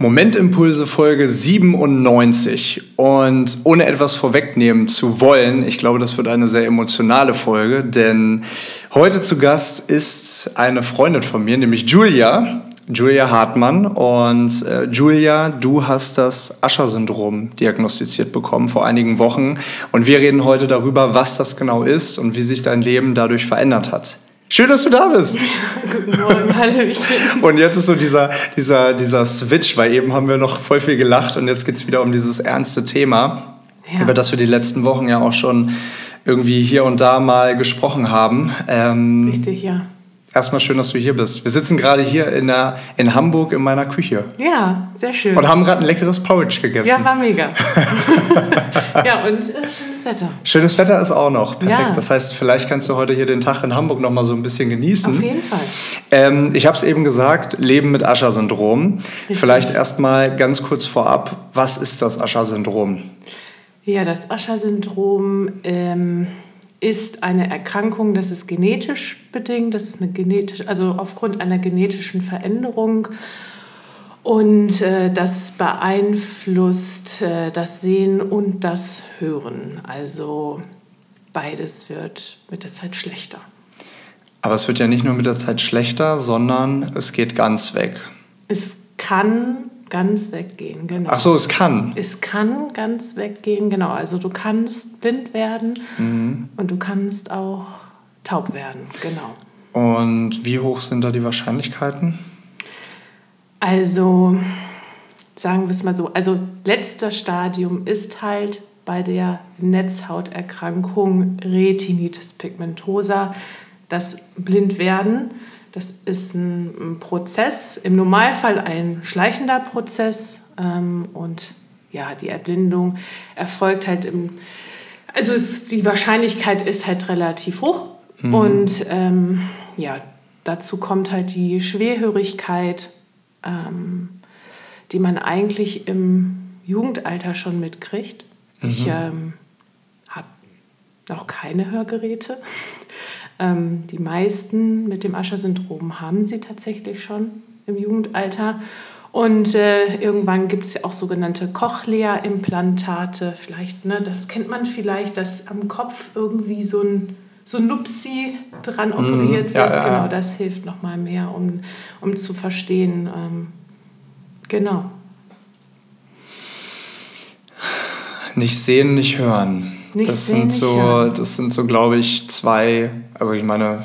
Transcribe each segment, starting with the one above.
Momentimpulse Folge 97. Und ohne etwas vorwegnehmen zu wollen, ich glaube, das wird eine sehr emotionale Folge, denn heute zu Gast ist eine Freundin von mir, nämlich Julia. Julia Hartmann. Und äh, Julia, du hast das Ascher-Syndrom diagnostiziert bekommen vor einigen Wochen. Und wir reden heute darüber, was das genau ist und wie sich dein Leben dadurch verändert hat. Schön, dass du da bist. Guten Morgen, Hallöchen. Und jetzt ist so dieser, dieser, dieser Switch, weil eben haben wir noch voll viel gelacht und jetzt geht es wieder um dieses ernste Thema, ja. über das wir die letzten Wochen ja auch schon irgendwie hier und da mal gesprochen haben. Ähm, Richtig, ja. Erstmal schön, dass du hier bist. Wir sitzen gerade hier in, der, in Hamburg in meiner Küche. Ja, sehr schön. Und haben gerade ein leckeres Porridge gegessen. Ja, war mega. ja, und äh, schönes Wetter. Schönes Wetter ist auch noch. Perfekt. Ja. Das heißt, vielleicht kannst du heute hier den Tag in Hamburg noch mal so ein bisschen genießen. Auf jeden Fall. Ähm, ich habe es eben gesagt, Leben mit Ascher-Syndrom. Vielleicht erstmal ganz kurz vorab, was ist das Ascher-Syndrom? Ja, das Ascher-Syndrom... Ähm ist eine Erkrankung, das ist genetisch bedingt, das ist eine genetisch, also aufgrund einer genetischen Veränderung. Und äh, das beeinflusst äh, das Sehen und das Hören. Also beides wird mit der Zeit schlechter. Aber es wird ja nicht nur mit der Zeit schlechter, sondern es geht ganz weg. Es kann ganz weggehen, genau. Ach so, es kann. Es kann ganz weggehen, genau. Also du kannst blind werden mhm. und du kannst auch taub werden, genau. Und wie hoch sind da die Wahrscheinlichkeiten? Also sagen wir es mal so, also letzter Stadium ist halt bei der Netzhauterkrankung Retinitis pigmentosa das Blindwerden. Das ist ein, Prozess, im Normalfall ein schleichender Prozess ähm, und ja, die Erblindung erfolgt halt im, also es, die Wahrscheinlichkeit ist halt relativ hoch mhm. und ähm, ja, dazu kommt halt die Schwerhörigkeit, ähm, die man eigentlich im Jugendalter schon mitkriegt. Mhm. Ich ähm, habe noch keine Hörgeräte. Ähm, die meisten mit dem Ascher-Syndrom haben sie tatsächlich schon im Jugendalter. Und äh, irgendwann gibt es ja auch sogenannte Cochlea-Implantate. Vielleicht, ne, das kennt man vielleicht, dass am Kopf irgendwie so ein, so ein Nupsi dran mhm. operiert mm, wird. Ja, genau, das hilft nochmal mehr, um, um zu verstehen. Ähm, genau. Nicht sehen, nicht hören. Nicht das sind so, das sind so, glaube ich, zwei, also ich meine,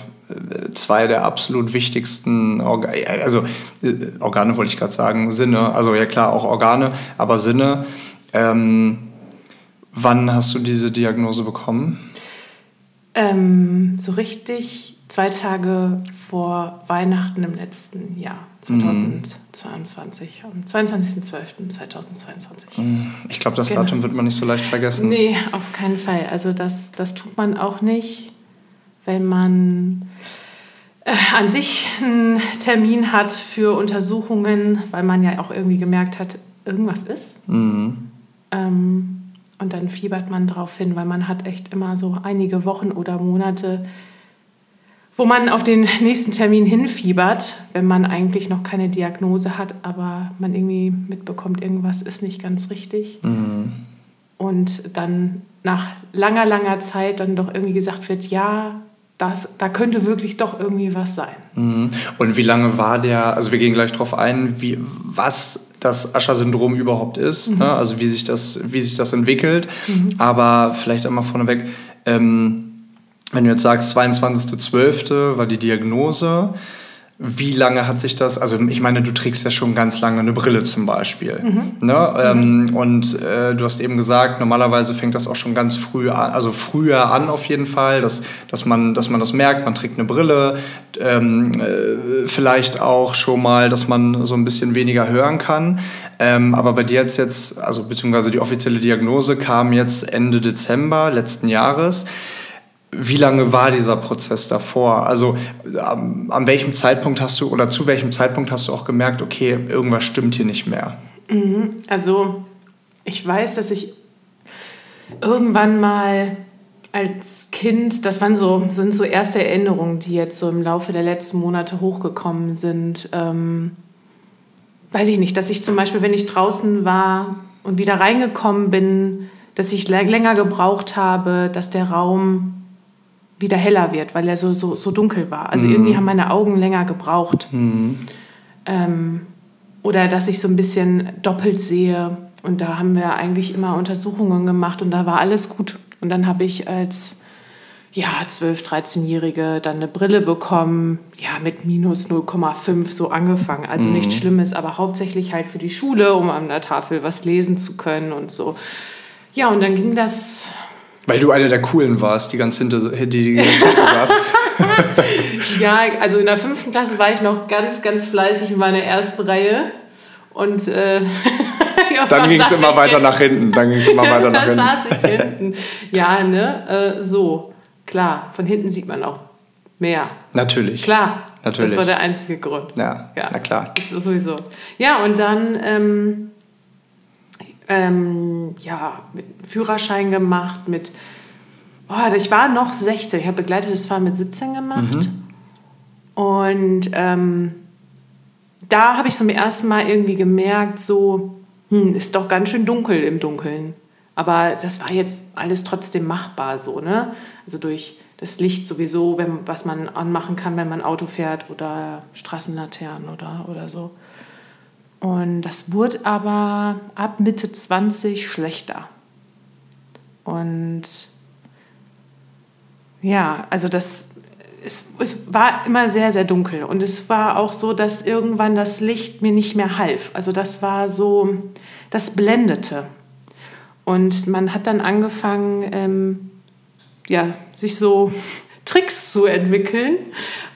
zwei der absolut wichtigsten Orga also äh, Organe wollte ich gerade sagen, Sinne, also ja klar auch Organe, aber Sinne. Ähm, wann hast du diese Diagnose bekommen? Ähm, so richtig zwei Tage vor Weihnachten im letzten Jahr, 2022, mhm. am 22.12.2022. Mhm. Ich glaube, das genau. Datum wird man nicht so leicht vergessen. Nee, auf keinen Fall. Also das, das tut man auch nicht, wenn man äh, an sich einen Termin hat für Untersuchungen, weil man ja auch irgendwie gemerkt hat, irgendwas ist. Mhm. Ähm, und dann fiebert man darauf hin, weil man hat echt immer so einige Wochen oder Monate, wo man auf den nächsten Termin hinfiebert, wenn man eigentlich noch keine Diagnose hat, aber man irgendwie mitbekommt, irgendwas ist nicht ganz richtig. Mhm. Und dann nach langer, langer Zeit dann doch irgendwie gesagt wird, ja, das, da könnte wirklich doch irgendwie was sein. Mhm. Und wie lange war der, also wir gehen gleich darauf ein, wie, was das Ascher-Syndrom überhaupt ist, mhm. ne? also wie sich das, wie sich das entwickelt. Mhm. Aber vielleicht einmal vorneweg, ähm, wenn du jetzt sagst, 22.12. war die Diagnose, wie lange hat sich das, also ich meine, du trägst ja schon ganz lange eine Brille zum Beispiel. Mhm. Ne? Ähm, mhm. und äh, du hast eben gesagt, normalerweise fängt das auch schon ganz früh an, also früher an auf jeden Fall, dass, dass, man, dass man das merkt, man trägt eine Brille, ähm, äh, vielleicht auch schon mal, dass man so ein bisschen weniger hören kann. Ähm, aber bei dir jetzt jetzt, also beziehungsweise die offizielle Diagnose kam jetzt Ende Dezember letzten Jahres. Wie lange war dieser Prozess davor? Also ähm, an welchem Zeitpunkt hast du oder zu welchem Zeitpunkt hast du auch gemerkt, okay, irgendwas stimmt hier nicht mehr? Mhm. Also ich weiß, dass ich irgendwann mal als Kind, das waren so, sind so erste Erinnerungen, die jetzt so im Laufe der letzten Monate hochgekommen sind. Ähm, weiß ich nicht, dass ich zum Beispiel, wenn ich draußen war und wieder reingekommen bin, dass ich länger gebraucht habe, dass der Raum wieder heller wird, weil er so, so, so dunkel war. Also mhm. irgendwie haben meine Augen länger gebraucht. Mhm. Ähm, oder dass ich so ein bisschen doppelt sehe. Und da haben wir eigentlich immer Untersuchungen gemacht und da war alles gut. Und dann habe ich als ja, 12-, 13-Jährige dann eine Brille bekommen, ja, mit minus 0,5 so angefangen. Also mhm. nichts Schlimmes, aber hauptsächlich halt für die Schule, um an der Tafel was lesen zu können und so. Ja, und dann ging das. Weil du eine der Coolen warst, die ganz hinter, die, die ganz hinter saß. ja, also in der fünften Klasse war ich noch ganz, ganz fleißig in meiner ersten Reihe. Und äh, ja, dann ging es immer weiter nach hinten. Dann ging es immer weiter nach hinten. Saß ich hinten. Ja, ne, äh, so. Klar, von hinten sieht man auch mehr. Natürlich. Klar. Natürlich. Das war der einzige Grund. Ja, ja. na klar. Das ist sowieso. Ja, und dann ähm, ähm, ja, mit Führerschein gemacht, mit, oh, ich war noch 16, ich habe begleitetes Fahren mit 17 gemacht. Mhm. Und ähm, da habe ich zum ersten Mal irgendwie gemerkt, so, hm, ist doch ganz schön dunkel im Dunkeln. Aber das war jetzt alles trotzdem machbar so, ne? Also durch das Licht sowieso, wenn, was man anmachen kann, wenn man Auto fährt oder Straßenlaternen oder, oder so. Und das wurde aber ab Mitte 20 schlechter. Und ja, also das, es, es war immer sehr, sehr dunkel. Und es war auch so, dass irgendwann das Licht mir nicht mehr half. Also das war so, das blendete. Und man hat dann angefangen, ähm, ja, sich so Tricks zu entwickeln,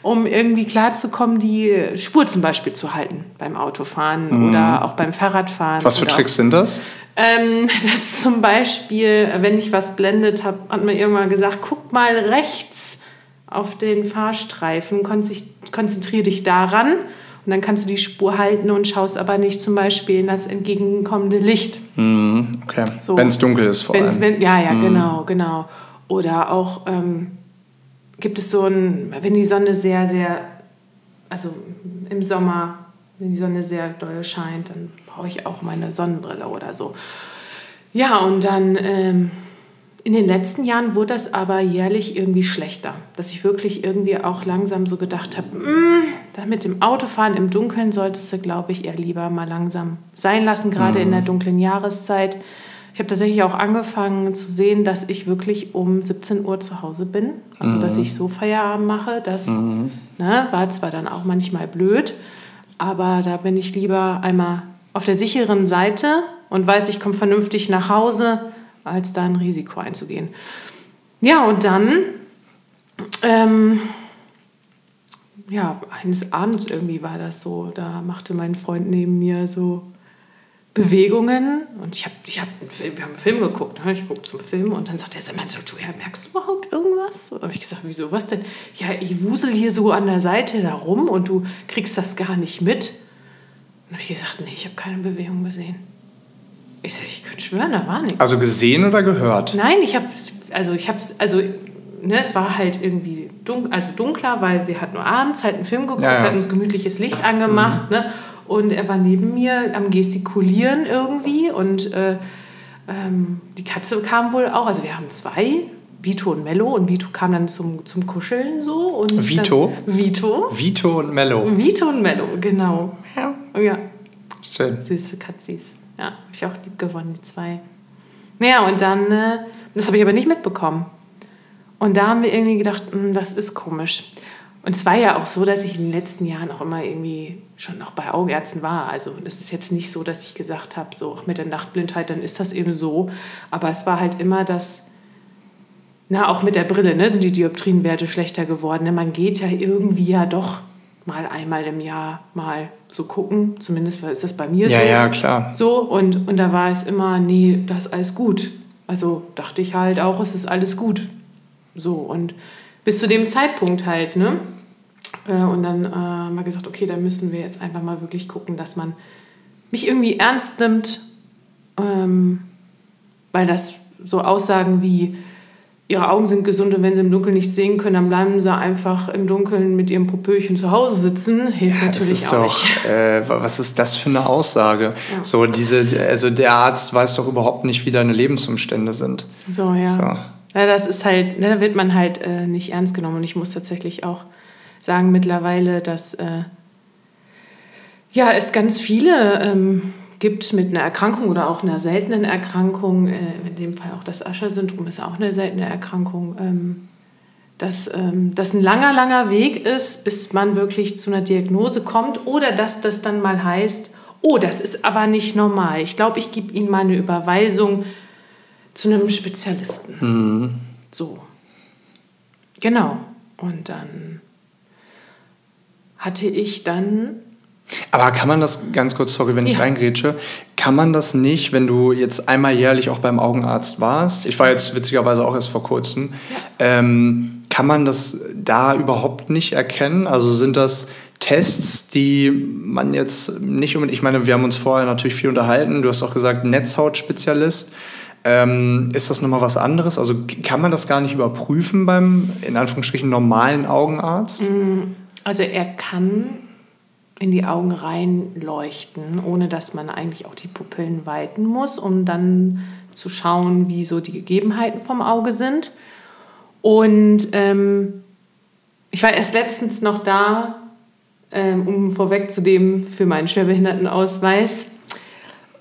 um irgendwie klarzukommen, die Spur zum Beispiel zu halten beim Autofahren mhm. oder auch beim Fahrradfahren. Was für Tricks sind das? Ähm, das zum Beispiel, wenn ich was blendet habe, hat man irgendwann gesagt, guck mal rechts auf den Fahrstreifen, konzentriere dich daran und dann kannst du die Spur halten und schaust aber nicht zum Beispiel in das entgegenkommende Licht. Mhm, okay. So. Wenn es dunkel ist vor allem. Wenn, ja, ja, mhm. genau, genau. Oder auch ähm, gibt es so ein, wenn die Sonne sehr, sehr, also im Sommer, wenn die Sonne sehr doll scheint, dann brauche ich auch meine Sonnenbrille oder so. Ja, und dann ähm, in den letzten Jahren wurde das aber jährlich irgendwie schlechter, dass ich wirklich irgendwie auch langsam so gedacht habe, mm, mit dem Autofahren im Dunkeln solltest du, glaube ich, eher lieber mal langsam sein lassen, gerade mhm. in der dunklen Jahreszeit. Ich habe tatsächlich auch angefangen zu sehen, dass ich wirklich um 17 Uhr zu Hause bin. Also, mhm. dass ich so Feierabend mache. Das mhm. ne, war zwar dann auch manchmal blöd, aber da bin ich lieber einmal auf der sicheren Seite und weiß, ich komme vernünftig nach Hause als da ein Risiko einzugehen. Ja, und dann, ähm, ja, eines Abends irgendwie war das so, da machte mein Freund neben mir so Bewegungen und ich habe, ich hab, wir haben einen Film geguckt, ne? ich gucke zum Film und dann sagt er, sag mal, Julia, merkst du überhaupt irgendwas? Und habe ich gesagt, wieso, was denn? Ja, ich wusel hier so an der Seite da rum und du kriegst das gar nicht mit. Und habe ich gesagt, nee, ich habe keine Bewegung gesehen. Ich sag, ich könnte schwören, da war nichts. Also gesehen oder gehört? Nein, ich habe also ich habe also ne, es war halt irgendwie dunkel, also dunkler, weil wir hatten nur abends halt einen Film geguckt, ja, ja. hatten uns gemütliches Licht angemacht, mhm. ne? Und er war neben mir am gestikulieren irgendwie und äh, ähm, die Katze kam wohl auch, also wir haben zwei, Vito und Mello und Vito kam dann zum, zum Kuscheln so. Und Vito? Vito. Vito und Mello. Vito und Mello, genau. Ja. ja. Schön. Süße Katzis. Ja, habe ich auch lieb gewonnen, die zwei. Naja, und dann, äh, das habe ich aber nicht mitbekommen. Und da haben wir irgendwie gedacht, mh, hm, das ist komisch. Und es war ja auch so, dass ich in den letzten Jahren auch immer irgendwie schon noch bei Augenärzten war. Also es ist jetzt nicht so, dass ich gesagt habe, so mit der Nachtblindheit, dann ist das eben so. Aber es war halt immer das, na auch mit der Brille, ne, sind die Dioptrienwerte schlechter geworden. Ne? Man geht ja irgendwie ja doch mal einmal im Jahr mal so gucken. Zumindest ist das bei mir ja, so. Ja, ja, klar. So, und, und da war es immer, nee, das ist alles gut. Also dachte ich halt auch, es ist alles gut. So, und bis zu dem Zeitpunkt halt, ne? Äh, und dann äh, haben wir gesagt, okay, dann müssen wir jetzt einfach mal wirklich gucken, dass man mich irgendwie ernst nimmt, ähm, weil das so Aussagen wie, ihre Augen sind gesund und wenn sie im Dunkeln nicht sehen können, dann bleiben sie einfach im Dunkeln mit ihrem Popöchen zu Hause sitzen. Hilft ja, natürlich ist auch doch, nicht. Äh, was ist das für eine Aussage? Ja. So diese, also der Arzt weiß doch überhaupt nicht, wie deine Lebensumstände sind. So, ja. So. Ja, das ist halt, ne, da wird man halt äh, nicht ernst genommen. Und ich muss tatsächlich auch sagen mittlerweile, dass äh, ja, es ganz viele ähm, gibt mit einer Erkrankung oder auch einer seltenen Erkrankung, äh, in dem Fall auch das Ascher-Syndrom ist auch eine seltene Erkrankung, ähm, dass ähm, das ein langer, langer Weg ist, bis man wirklich zu einer Diagnose kommt oder dass das dann mal heißt, oh, das ist aber nicht normal. Ich glaube, ich gebe Ihnen mal eine Überweisung zu einem Spezialisten. Mhm. So. Genau. Und dann hatte ich dann aber kann man das, ganz kurz, sorry, wenn ich ja. reingrätsche, kann man das nicht, wenn du jetzt einmal jährlich auch beim Augenarzt warst, ich war jetzt witzigerweise auch erst vor kurzem, ja. ähm, kann man das da überhaupt nicht erkennen? Also sind das Tests, die man jetzt nicht unbedingt, ich meine, wir haben uns vorher natürlich viel unterhalten, du hast auch gesagt, Netzhautspezialist. Ähm, ist das nochmal was anderes? Also kann man das gar nicht überprüfen beim, in Anführungsstrichen, normalen Augenarzt? Mm, also er kann in die Augen reinleuchten, ohne dass man eigentlich auch die Pupillen weiten muss, um dann zu schauen, wie so die Gegebenheiten vom Auge sind. Und ähm, ich war erst letztens noch da, ähm, um vorweg zu dem für meinen Schwerbehindertenausweis.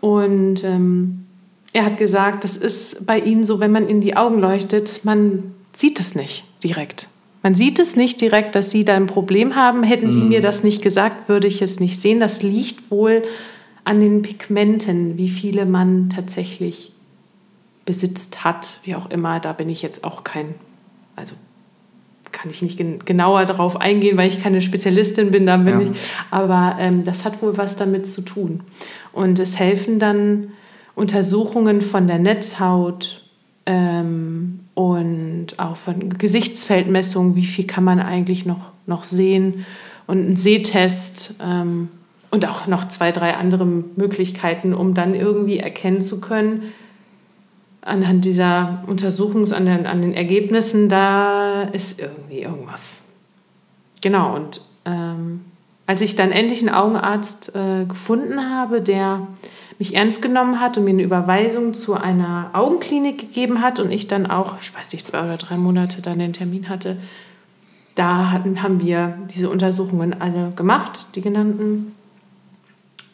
Und ähm, er hat gesagt, das ist bei Ihnen so, wenn man in die Augen leuchtet, man sieht es nicht direkt. Man sieht es nicht direkt, dass Sie da ein Problem haben. Hätten Sie mhm. mir das nicht gesagt, würde ich es nicht sehen. Das liegt wohl an den Pigmenten, wie viele man tatsächlich besitzt hat, wie auch immer. Da bin ich jetzt auch kein, also kann ich nicht gen genauer darauf eingehen, weil ich keine Spezialistin bin, da bin ja. ich. Aber ähm, das hat wohl was damit zu tun. Und es helfen dann Untersuchungen von der Netzhaut, ähm, und auch von Gesichtsfeldmessungen, wie viel kann man eigentlich noch, noch sehen und ein Sehtest ähm, und auch noch zwei, drei andere Möglichkeiten, um dann irgendwie erkennen zu können, anhand dieser Untersuchungs-, an den, an den Ergebnissen, da ist irgendwie irgendwas. Genau, und ähm, als ich dann endlich einen Augenarzt äh, gefunden habe, der mich ernst genommen hat und mir eine Überweisung zu einer Augenklinik gegeben hat und ich dann auch, ich weiß nicht, zwei oder drei Monate dann den Termin hatte, da hatten, haben wir diese Untersuchungen alle gemacht, die genannten.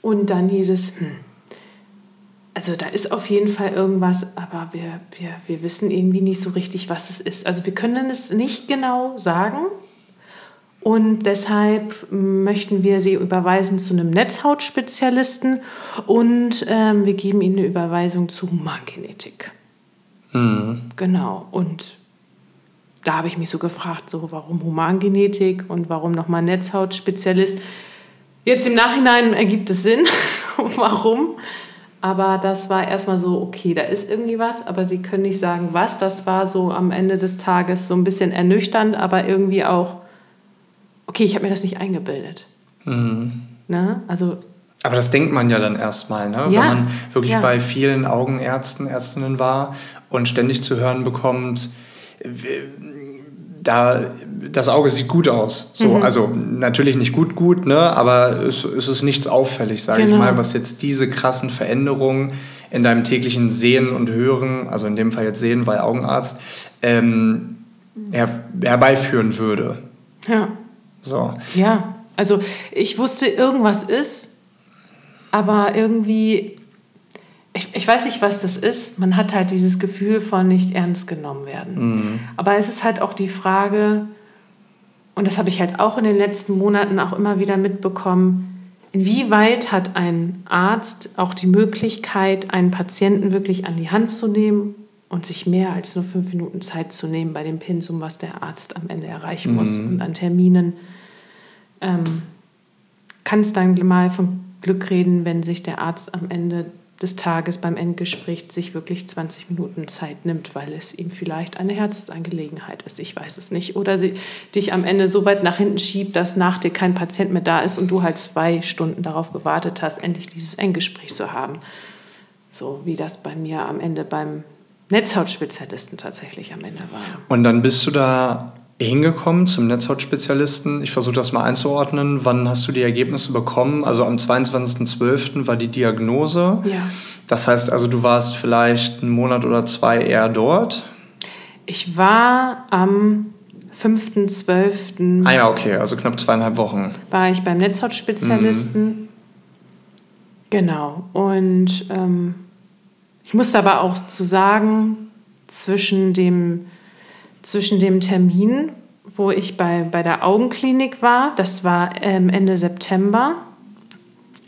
Und dann hieß es, hm, also da ist auf jeden Fall irgendwas, aber wir, wir, wir wissen irgendwie nicht so richtig, was es ist. Also wir können es nicht genau sagen, und deshalb möchten wir Sie überweisen zu einem Netzhautspezialisten und ähm, wir geben Ihnen eine Überweisung zu Humangenetik. Mhm. Genau. Und da habe ich mich so gefragt, so warum Humangenetik und warum nochmal Netzhautspezialist. Jetzt im Nachhinein ergibt es Sinn, warum. Aber das war erstmal so, okay, da ist irgendwie was, aber sie können nicht sagen, was. Das war so am Ende des Tages so ein bisschen ernüchternd, aber irgendwie auch okay, ich habe mir das nicht eingebildet. Mhm. Ne? Also aber das denkt man ja dann erstmal, ne? Ja, wenn man wirklich ja. bei vielen Augenärzten, Ärztinnen war und ständig zu hören bekommt, da, das Auge sieht gut aus. So, mhm. Also natürlich nicht gut, gut, ne? aber es, es ist nichts auffällig, sage genau. ich mal, was jetzt diese krassen Veränderungen in deinem täglichen Sehen und Hören, also in dem Fall jetzt Sehen, weil Augenarzt, ähm, her, herbeiführen würde. Ja. So. Ja, also ich wusste, irgendwas ist, aber irgendwie, ich, ich weiß nicht, was das ist. Man hat halt dieses Gefühl von nicht ernst genommen werden. Mhm. Aber es ist halt auch die Frage, und das habe ich halt auch in den letzten Monaten auch immer wieder mitbekommen, inwieweit hat ein Arzt auch die Möglichkeit, einen Patienten wirklich an die Hand zu nehmen und sich mehr als nur fünf Minuten Zeit zu nehmen bei dem Pensum, was der Arzt am Ende erreichen muss mhm. und an Terminen ähm, kannst dann mal von Glück reden, wenn sich der Arzt am Ende des Tages beim Endgespräch sich wirklich 20 Minuten Zeit nimmt, weil es ihm vielleicht eine Herzensangelegenheit ist. Ich weiß es nicht. Oder sie dich am Ende so weit nach hinten schiebt, dass nach dir kein Patient mehr da ist und du halt zwei Stunden darauf gewartet hast, endlich dieses Endgespräch zu haben. So wie das bei mir am Ende beim Netzhautspezialisten tatsächlich am Ende war. Und dann bist du da hingekommen zum Netzhautspezialisten. Ich versuche das mal einzuordnen. Wann hast du die Ergebnisse bekommen? Also am 22.12. war die Diagnose. Ja. Das heißt also, du warst vielleicht einen Monat oder zwei eher dort? Ich war am 5.12. Ah ja, okay, also knapp zweieinhalb Wochen. War ich beim Netzhautspezialisten. Mhm. Genau. Und ähm, ich musste aber auch zu sagen, zwischen dem, zwischen dem Termin, wo ich bei, bei der Augenklinik war, das war ähm, Ende September,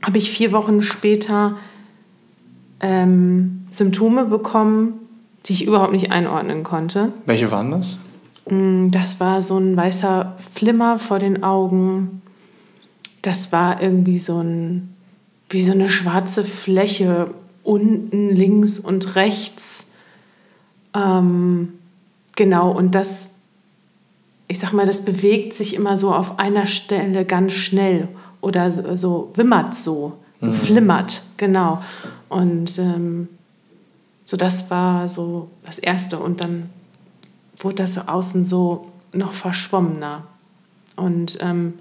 habe ich vier Wochen später ähm, Symptome bekommen, die ich überhaupt nicht einordnen konnte. Welche waren das? Mm, das war so ein weißer Flimmer vor den Augen. Das war irgendwie so ein wie so eine schwarze Fläche unten, links und rechts. Ähm, genau, und das, ich sag mal, das bewegt sich immer so auf einer Stelle ganz schnell oder so, so wimmert so, so mhm. flimmert, genau. Und ähm, so das war so das Erste. Und dann wurde das so außen so noch verschwommener. Und ähm,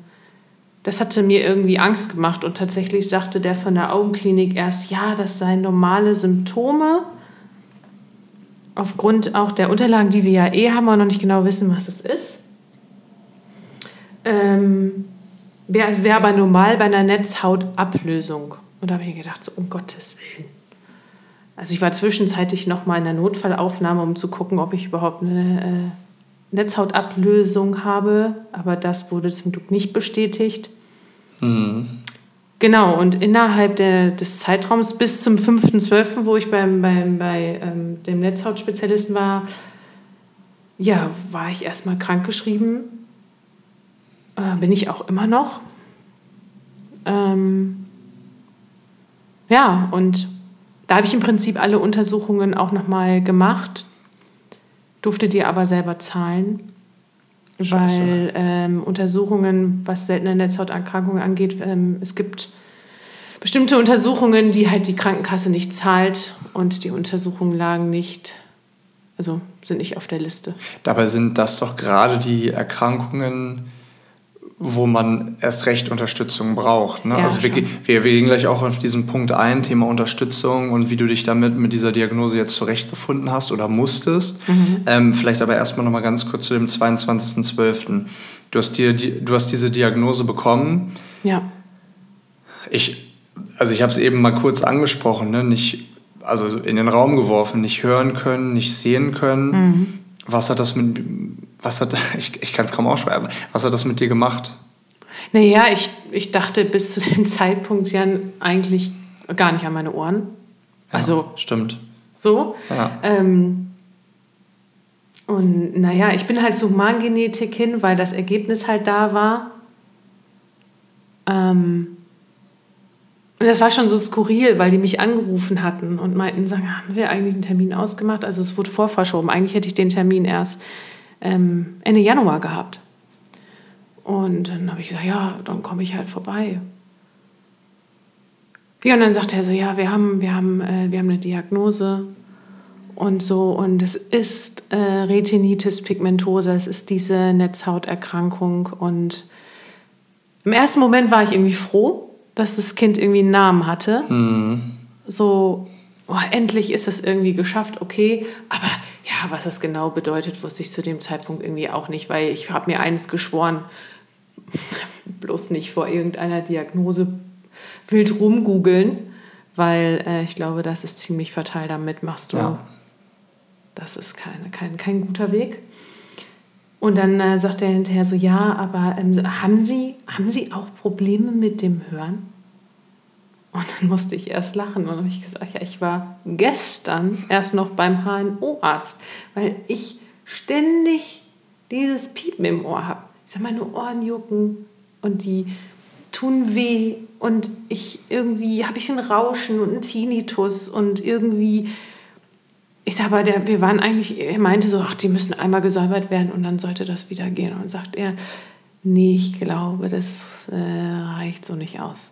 das hatte mir irgendwie Angst gemacht und tatsächlich sagte der von der Augenklinik erst, ja, das seien normale Symptome. Aufgrund auch der Unterlagen, die wir ja eh haben und noch nicht genau wissen, was es ist. Ähm, Wäre wär aber normal bei einer Netzhautablösung. Und da habe ich gedacht, so um Gottes Willen. Also ich war zwischenzeitlich noch mal in der Notfallaufnahme, um zu gucken, ob ich überhaupt eine äh, Netzhautablösung habe. Aber das wurde zum Glück nicht bestätigt. Mhm. Genau, und innerhalb der, des Zeitraums bis zum 5.12., wo ich beim, beim, bei ähm, dem Netzhautspezialisten war, ja, war ich erstmal krankgeschrieben. Äh, bin ich auch immer noch. Ähm, ja, und da habe ich im Prinzip alle Untersuchungen auch nochmal gemacht, durfte die aber selber zahlen weil ähm, Untersuchungen, was seltene Netzhauterkrankungen angeht, ähm, es gibt bestimmte Untersuchungen, die halt die Krankenkasse nicht zahlt und die Untersuchungen lagen nicht, also sind nicht auf der Liste. Dabei sind das doch gerade die Erkrankungen, wo man erst recht Unterstützung braucht. Ne? Ja, also wir, wir, wir, gehen gleich auch auf diesen Punkt ein, Thema Unterstützung und wie du dich damit mit dieser Diagnose jetzt zurechtgefunden hast oder musstest. Mhm. Ähm, vielleicht aber erstmal noch mal ganz kurz zu dem 22.12. Du hast, dir, du hast diese Diagnose bekommen. Ja. Ich, also ich habe es eben mal kurz angesprochen, ne? nicht, also in den Raum geworfen, nicht hören können, nicht sehen können. Mhm. Was hat das mit was hat, ich, ich kann es kaum ausschreiben, was hat das mit dir gemacht? Naja, ich, ich dachte bis zu dem Zeitpunkt ja eigentlich gar nicht an meine Ohren. Ja, also. Stimmt. So. Ja. Ähm, und naja, ich bin halt zur Humangenetik hin, weil das Ergebnis halt da war. Ähm, und das war schon so skurril, weil die mich angerufen hatten und meinten, sagen, haben wir eigentlich einen Termin ausgemacht? Also es wurde vorverschoben. Eigentlich hätte ich den Termin erst ähm, Ende Januar gehabt. Und dann habe ich gesagt, ja, dann komme ich halt vorbei. Ja, und dann sagte er so, ja, wir haben, wir haben, äh, wir haben eine Diagnose und so. Und es ist äh, Retinitis pigmentosa, es ist diese Netzhauterkrankung. Und im ersten Moment war ich irgendwie froh, dass das Kind irgendwie einen Namen hatte. Mhm. So, oh, endlich ist es irgendwie geschafft, okay. Aber ja, was das genau bedeutet, wusste ich zu dem Zeitpunkt irgendwie auch nicht, weil ich habe mir eines geschworen, bloß nicht vor irgendeiner Diagnose wild rumgoogeln, weil äh, ich glaube, das ist ziemlich fatal. Damit machst du, ja. das ist kein, kein, kein guter Weg. Und dann äh, sagt er hinterher so, ja, aber ähm, haben, Sie, haben Sie auch Probleme mit dem Hören? Und dann musste ich erst lachen und habe ich gesagt, ja, ich war gestern erst noch beim HNO-Arzt, weil ich ständig dieses Piepen im Ohr habe. Ich sage, meine Ohren jucken und die tun weh und ich irgendwie habe ich ein Rauschen und einen Tinnitus und irgendwie ich sage aber, der, wir waren eigentlich, er meinte so, ach, die müssen einmal gesäubert werden und dann sollte das wieder gehen. Und sagt er, nee, ich glaube, das äh, reicht so nicht aus.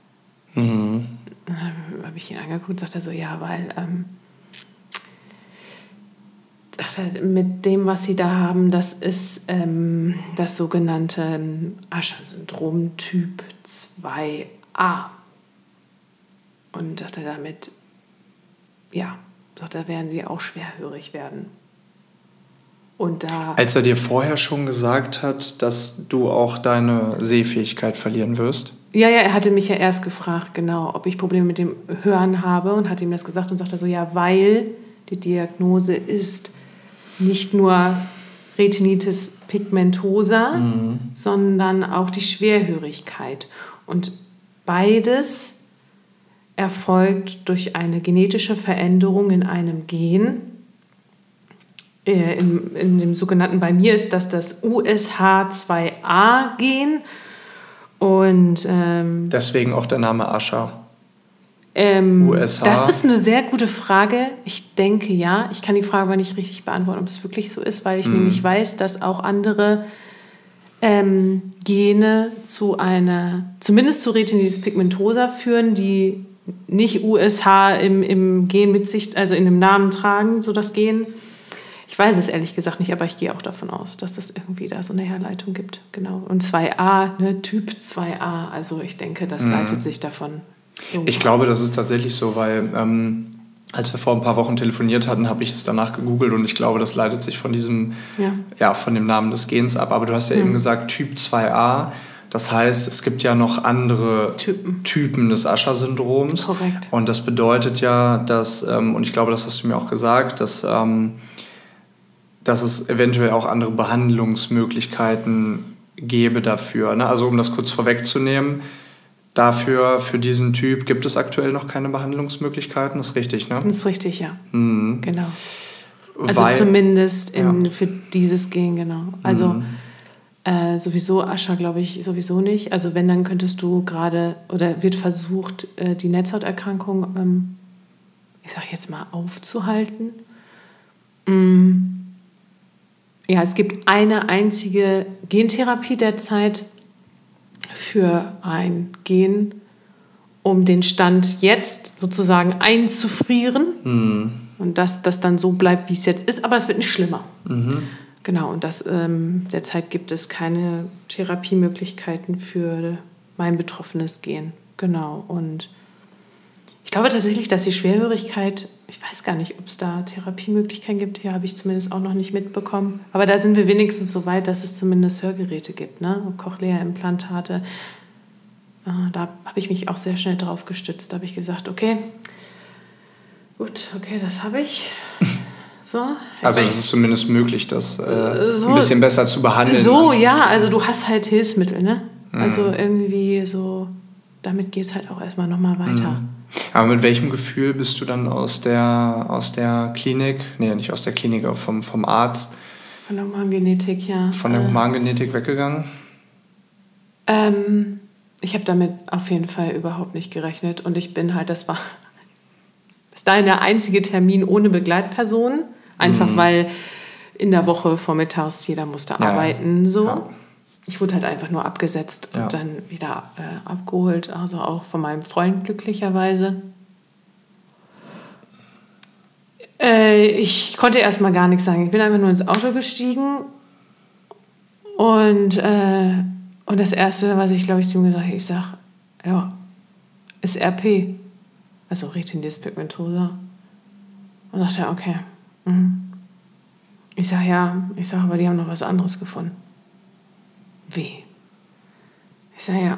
Mhm. Dann habe ich ihn angeguckt und sagte so, ja, weil ähm, mit dem, was sie da haben, das ist ähm, das sogenannte Ascher-Syndrom Typ 2a. Und dachte damit, ja, sagt er, werden sie auch schwerhörig werden. Da Als er dir vorher schon gesagt hat, dass du auch deine Sehfähigkeit verlieren wirst? Ja, ja, er hatte mich ja erst gefragt, genau, ob ich Probleme mit dem Hören habe und hat ihm das gesagt und sagte so, ja, weil die Diagnose ist nicht nur Retinitis pigmentosa, mhm. sondern auch die Schwerhörigkeit. Und beides erfolgt durch eine genetische Veränderung in einem Gen. Äh, in, in dem sogenannten, bei mir ist das das USH2A-Gen. Und ähm, deswegen auch der Name Ascha. Ähm, USA? Das ist eine sehr gute Frage. Ich denke ja. Ich kann die Frage aber nicht richtig beantworten, ob es wirklich so ist, weil ich mm. nämlich weiß, dass auch andere ähm, Gene zu einer, zumindest zu Retinitis pigmentosa führen, die nicht USH im, im Gen mit sich, also in dem Namen tragen, so das Gen. Ich weiß es ehrlich gesagt nicht, aber ich gehe auch davon aus, dass das irgendwie da so eine Herleitung gibt. Genau. Und 2a, ne, Typ 2a, also ich denke, das mm. leitet sich davon ich glaube, das ist tatsächlich so, weil ähm, als wir vor ein paar Wochen telefoniert hatten, habe ich es danach gegoogelt und ich glaube, das leitet sich von diesem, ja, ja von dem Namen des Gens ab. Aber du hast ja mhm. eben gesagt, Typ 2a. Das heißt, es gibt ja noch andere Typen, Typen des Ascher-Syndroms. Korrekt. Und das bedeutet ja, dass, ähm, und ich glaube, das hast du mir auch gesagt, dass, ähm, dass es eventuell auch andere Behandlungsmöglichkeiten gäbe dafür. Ne? Also um das kurz vorwegzunehmen, Dafür, für diesen Typ gibt es aktuell noch keine Behandlungsmöglichkeiten. Das ist richtig, ne? Das ist richtig, ja. Mhm. Genau. Also Weil, zumindest in, ja. für dieses Gen, genau. Also mhm. äh, sowieso Ascher, glaube ich, sowieso nicht. Also wenn, dann könntest du gerade, oder wird versucht, äh, die Netzhauterkrankung, ähm, ich sage jetzt mal, aufzuhalten. Mhm. Ja, es gibt eine einzige Gentherapie derzeit, für ein Gen, um den Stand jetzt sozusagen einzufrieren mhm. und dass das dann so bleibt, wie es jetzt ist, aber es wird nicht schlimmer. Mhm. Genau, und das, ähm, derzeit gibt es keine Therapiemöglichkeiten für mein betroffenes Gen. Genau, und ich glaube tatsächlich, dass die Schwerhörigkeit, ich weiß gar nicht, ob es da Therapiemöglichkeiten gibt, hier habe ich zumindest auch noch nicht mitbekommen. Aber da sind wir wenigstens so weit, dass es zumindest Hörgeräte gibt, ne? Cochlea-Implantate. Ah, da habe ich mich auch sehr schnell drauf gestützt. Da habe ich gesagt, okay, gut, okay, das habe ich. So. Also es ist zumindest möglich, das äh, so, ein bisschen besser zu behandeln. So, ja, also du hast halt Hilfsmittel, ne? Also mhm. Also irgendwie so, damit geht es halt auch erstmal nochmal weiter. Mhm. Aber mit welchem Gefühl bist du dann aus der, aus der Klinik, nee, nicht aus der Klinik, aber vom, vom Arzt? Von der Humangenetik, ja. Von der äh. Humangenetik weggegangen? Ähm, ich habe damit auf jeden Fall überhaupt nicht gerechnet. Und ich bin halt, das war bis dahin der einzige Termin ohne Begleitperson. Einfach mhm. weil in der Woche vormittags jeder musste ja. arbeiten. So. Ja ich wurde halt einfach nur abgesetzt ja. und dann wieder äh, abgeholt, also auch von meinem Freund glücklicherweise. Äh, ich konnte erstmal gar nichts sagen. Ich bin einfach nur ins Auto gestiegen und, äh, und das Erste, was ich glaube ich zu ihm gesagt habe, ich sage, ja, ist RP, also Retinitis pigmentosa. Und dachte er, okay. Mhm. Ich sage, ja, ich sage, aber die haben noch was anderes gefunden weh. Ich sage ja.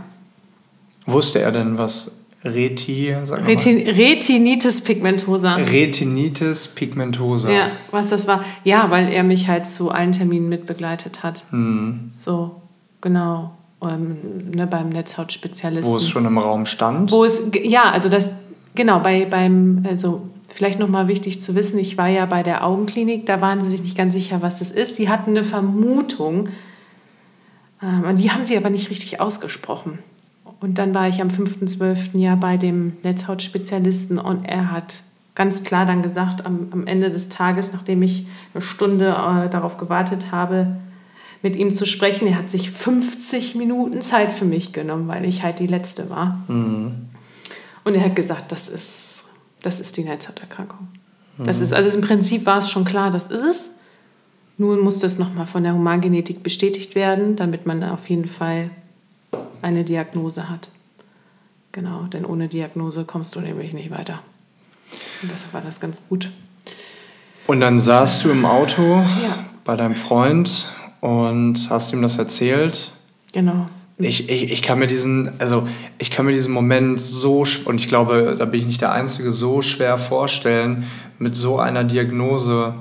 Wusste er denn, was Reti, sag Retin, Retinitis pigmentosa. Retinitis pigmentosa. Ja, was das war. Ja, weil er mich halt zu allen Terminen mitbegleitet hat. Mhm. So, genau. Ähm, ne, beim Netzhautspezialisten. Wo es schon im Raum stand? Wo es, ja, also das, genau, bei, beim, also vielleicht nochmal wichtig zu wissen, ich war ja bei der Augenklinik, da waren sie sich nicht ganz sicher, was das ist. Sie hatten eine Vermutung, ähm, die haben sie aber nicht richtig ausgesprochen. Und dann war ich am 5.12. Jahr bei dem Netzhautspezialisten und er hat ganz klar dann gesagt, am, am Ende des Tages, nachdem ich eine Stunde äh, darauf gewartet habe, mit ihm zu sprechen, er hat sich 50 Minuten Zeit für mich genommen, weil ich halt die Letzte war. Mhm. Und er hat gesagt, das ist, das ist die Netzhauterkrankung. Das ist, also im Prinzip war es schon klar, das ist es. Nun muss das nochmal von der Humangenetik bestätigt werden, damit man auf jeden Fall eine Diagnose hat. Genau, denn ohne Diagnose kommst du nämlich nicht weiter. Und deshalb war das ganz gut. Und dann saßt du im Auto ja. bei deinem Freund und hast ihm das erzählt. Genau. Ich, ich, ich kann mir diesen, also ich kann mir diesen Moment so, und ich glaube, da bin ich nicht der Einzige, so schwer vorstellen, mit so einer Diagnose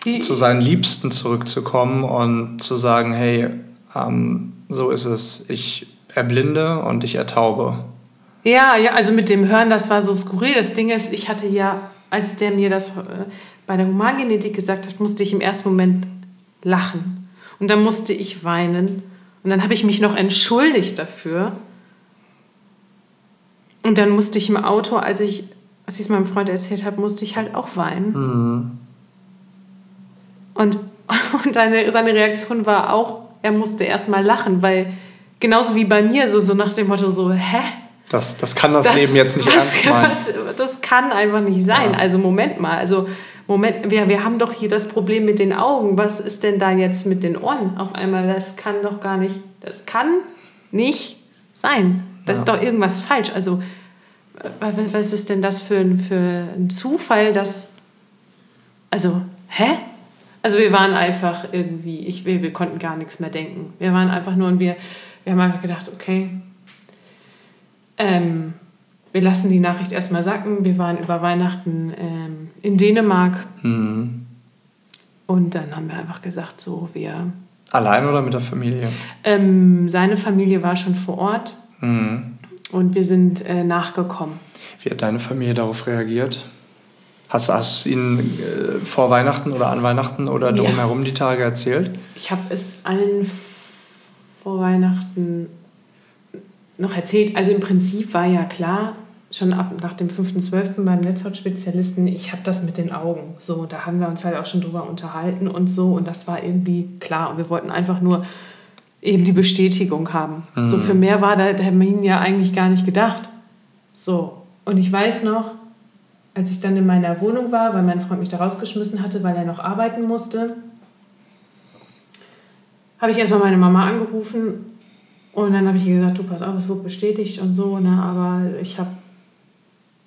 zu seinen Liebsten zurückzukommen und zu sagen, hey, ähm, so ist es, ich erblinde und ich ertaube. Ja, ja, also mit dem Hören, das war so skurril. Das Ding ist, ich hatte ja, als der mir das äh, bei der Humangenetik gesagt hat, musste ich im ersten Moment lachen. Und dann musste ich weinen. Und dann habe ich mich noch entschuldigt dafür. Und dann musste ich im Auto, als ich, als ich es meinem Freund erzählt habe, musste ich halt auch weinen. Mhm. Und, und eine, seine Reaktion war auch, er musste erst mal lachen, weil genauso wie bei mir, so, so nach dem Motto, so, hä? Das, das kann das, das Leben jetzt nicht was, ernst meinen. Was, das kann einfach nicht sein. Ja. Also Moment mal, also Moment, wir, wir haben doch hier das Problem mit den Augen. Was ist denn da jetzt mit den Ohren auf einmal? Das kann doch gar nicht, das kann nicht sein. Da ja. ist doch irgendwas falsch. Also, was ist denn das für ein, für ein Zufall, dass. Also, hä? Also, wir waren einfach irgendwie, ich, wir, wir konnten gar nichts mehr denken. Wir waren einfach nur und wir, wir haben einfach gedacht, okay, ähm, wir lassen die Nachricht erstmal sacken. Wir waren über Weihnachten ähm, in Dänemark. Mhm. Und dann haben wir einfach gesagt, so, wir. Allein oder mit der Familie? Ähm, seine Familie war schon vor Ort. Mhm. Und wir sind äh, nachgekommen. Wie hat deine Familie darauf reagiert? Hast, du es ihnen äh, vor Weihnachten oder an Weihnachten oder drumherum ja. die Tage erzählt? Ich habe es allen vor Weihnachten noch erzählt. Also im Prinzip war ja klar, schon ab nach dem 5.12. beim Netzhautspezialisten, ich habe das mit den Augen. So, da haben wir uns halt auch schon drüber unterhalten und so. Und das war irgendwie klar. Und wir wollten einfach nur eben die Bestätigung haben. Mhm. So für mehr war der Termin ja eigentlich gar nicht gedacht. So. Und ich weiß noch, als ich dann in meiner Wohnung war, weil mein Freund mich da rausgeschmissen hatte, weil er noch arbeiten musste, habe ich erstmal meine Mama angerufen und dann habe ich ihr gesagt, du pass auf, es wurde bestätigt und so, ne, aber ich habe,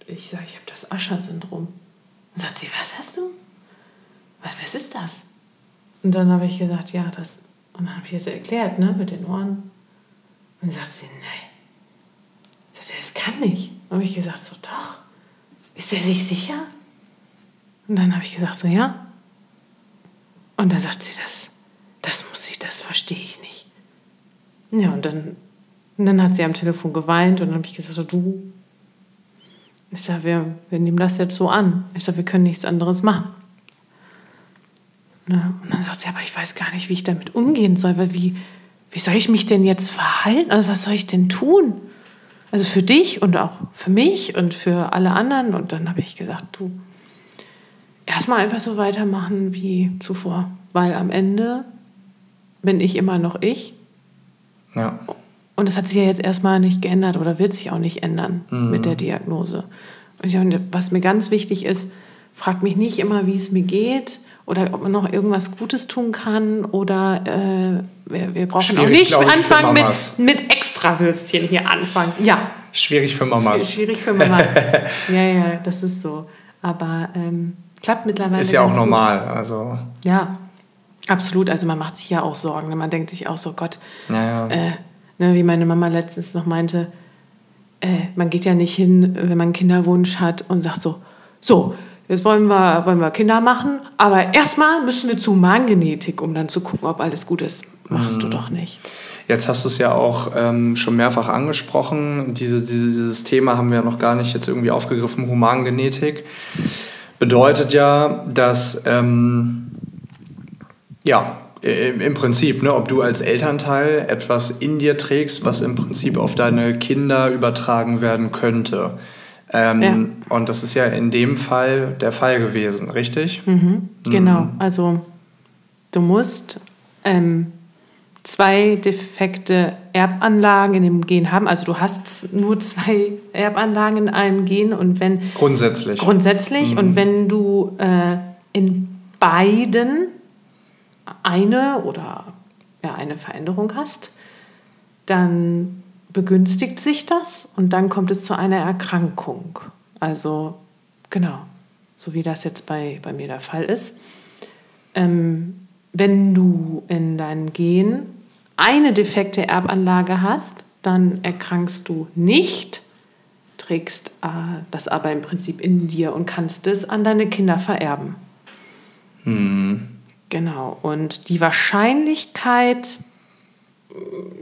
ich sage, ich habe das Ascher-Syndrom. Und sagt sie, was hast du? Was, was ist das? Und dann habe ich gesagt, ja, das, und dann habe ich es erklärt, ne, mit den Ohren. Und dann sagt sie, nein. Sagt sie, das kann nicht. Und habe ich gesagt, so, doch. Ist er sich sicher? Und dann habe ich gesagt, so, ja. Und dann sagt sie, das, das muss ich, das verstehe ich nicht. Ja, und dann, und dann hat sie am Telefon geweint und dann habe ich gesagt, so, du, ich sage, wir, wir nehmen das jetzt so an. Ich sage, wir können nichts anderes machen. Ja, und dann sagt sie, aber ich weiß gar nicht, wie ich damit umgehen soll, weil wie, wie soll ich mich denn jetzt verhalten? Also was soll ich denn tun? Also für dich und auch für mich und für alle anderen. Und dann habe ich gesagt, du, erstmal einfach so weitermachen wie zuvor, weil am Ende bin ich immer noch ich ja. Und das hat sich ja jetzt erstmal nicht geändert oder wird sich auch nicht ändern mhm. mit der Diagnose. Und was mir ganz wichtig ist, frag mich nicht immer, wie es mir geht oder ob man noch irgendwas Gutes tun kann oder äh, wir, wir, brauchen Schwierig, auch nicht anfangen mit, mit Extrawürstchen hier anfangen. Ja. Schwierig für Mamas. Schwierig für Mamas. ja, ja, das ist so. Aber ähm, klappt mittlerweile. Ist ja auch normal. Gut. Also. Ja, Absolut, also man macht sich ja auch Sorgen. Ne? Man denkt sich auch so, Gott, ja, ja. Äh, ne, wie meine Mama letztens noch meinte, äh, man geht ja nicht hin, wenn man einen Kinderwunsch hat und sagt so, so, jetzt wollen wir, wollen wir Kinder machen, aber erstmal müssen wir zu Magengenetik, um dann zu gucken, ob alles gut ist. Machst mhm. du doch nicht. Jetzt hast du es ja auch ähm, schon mehrfach angesprochen. Diese, dieses Thema haben wir ja noch gar nicht jetzt irgendwie aufgegriffen, Humangenetik. Bedeutet ja, dass ähm, ja, im Prinzip, ne, ob du als Elternteil etwas in dir trägst, was im Prinzip auf deine Kinder übertragen werden könnte. Ähm, ja. Und das ist ja in dem Fall der Fall gewesen, richtig? Mhm, genau, mhm. also du musst ähm, zwei defekte Erbanlagen in dem Gen haben. Also du hast nur zwei Erbanlagen in einem Gen und wenn grundsätzlich grundsätzlich mhm. und wenn du äh, in beiden eine oder ja, eine Veränderung hast, dann begünstigt sich das und dann kommt es zu einer Erkrankung. Also genau, so wie das jetzt bei, bei mir der Fall ist. Ähm, wenn du in deinem Gen eine defekte Erbanlage hast, dann erkrankst du nicht, trägst äh, das aber im Prinzip in dir und kannst es an deine Kinder vererben. Hm. Genau. Und die Wahrscheinlichkeit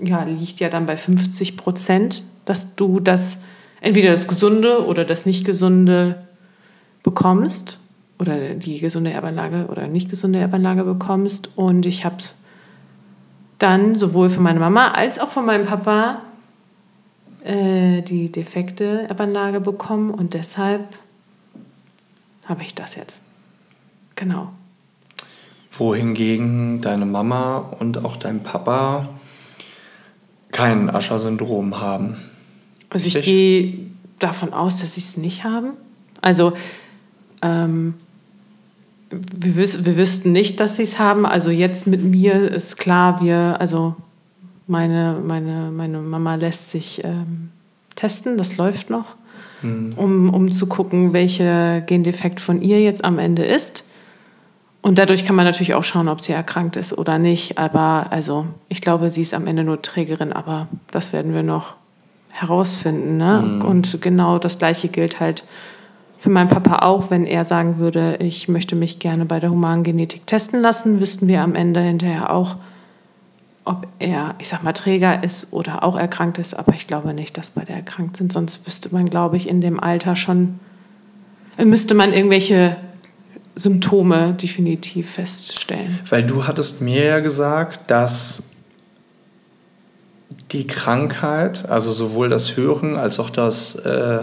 ja, liegt ja dann bei 50 Prozent, dass du das entweder das Gesunde oder das nicht Gesunde bekommst oder die gesunde Erbanlage oder nicht gesunde Erbanlage bekommst. Und ich habe dann sowohl von meiner Mama als auch von meinem Papa äh, die defekte Erbanlage bekommen und deshalb habe ich das jetzt. Genau. Wohingegen deine Mama und auch dein Papa kein Ascher-Syndrom haben. Also ich gehe davon aus, dass sie es nicht haben. Also ähm, wir, wüs wir wüssten nicht, dass sie es haben. Also jetzt mit mir ist klar, wir, also meine, meine, meine Mama lässt sich ähm, testen, das läuft noch, mhm. um, um zu gucken, welcher Gendefekt von ihr jetzt am Ende ist. Und dadurch kann man natürlich auch schauen, ob sie erkrankt ist oder nicht. Aber also, ich glaube, sie ist am Ende nur Trägerin, aber das werden wir noch herausfinden. Ne? Mhm. Und genau das Gleiche gilt halt für meinen Papa auch, wenn er sagen würde, ich möchte mich gerne bei der Humangenetik testen lassen, wüssten wir am Ende hinterher auch, ob er, ich sag mal, Träger ist oder auch erkrankt ist. Aber ich glaube nicht, dass beide erkrankt sind. Sonst wüsste man, glaube ich, in dem Alter schon, müsste man irgendwelche Symptome definitiv feststellen. Weil du hattest mir ja gesagt, dass die Krankheit, also sowohl das Hören als auch das äh,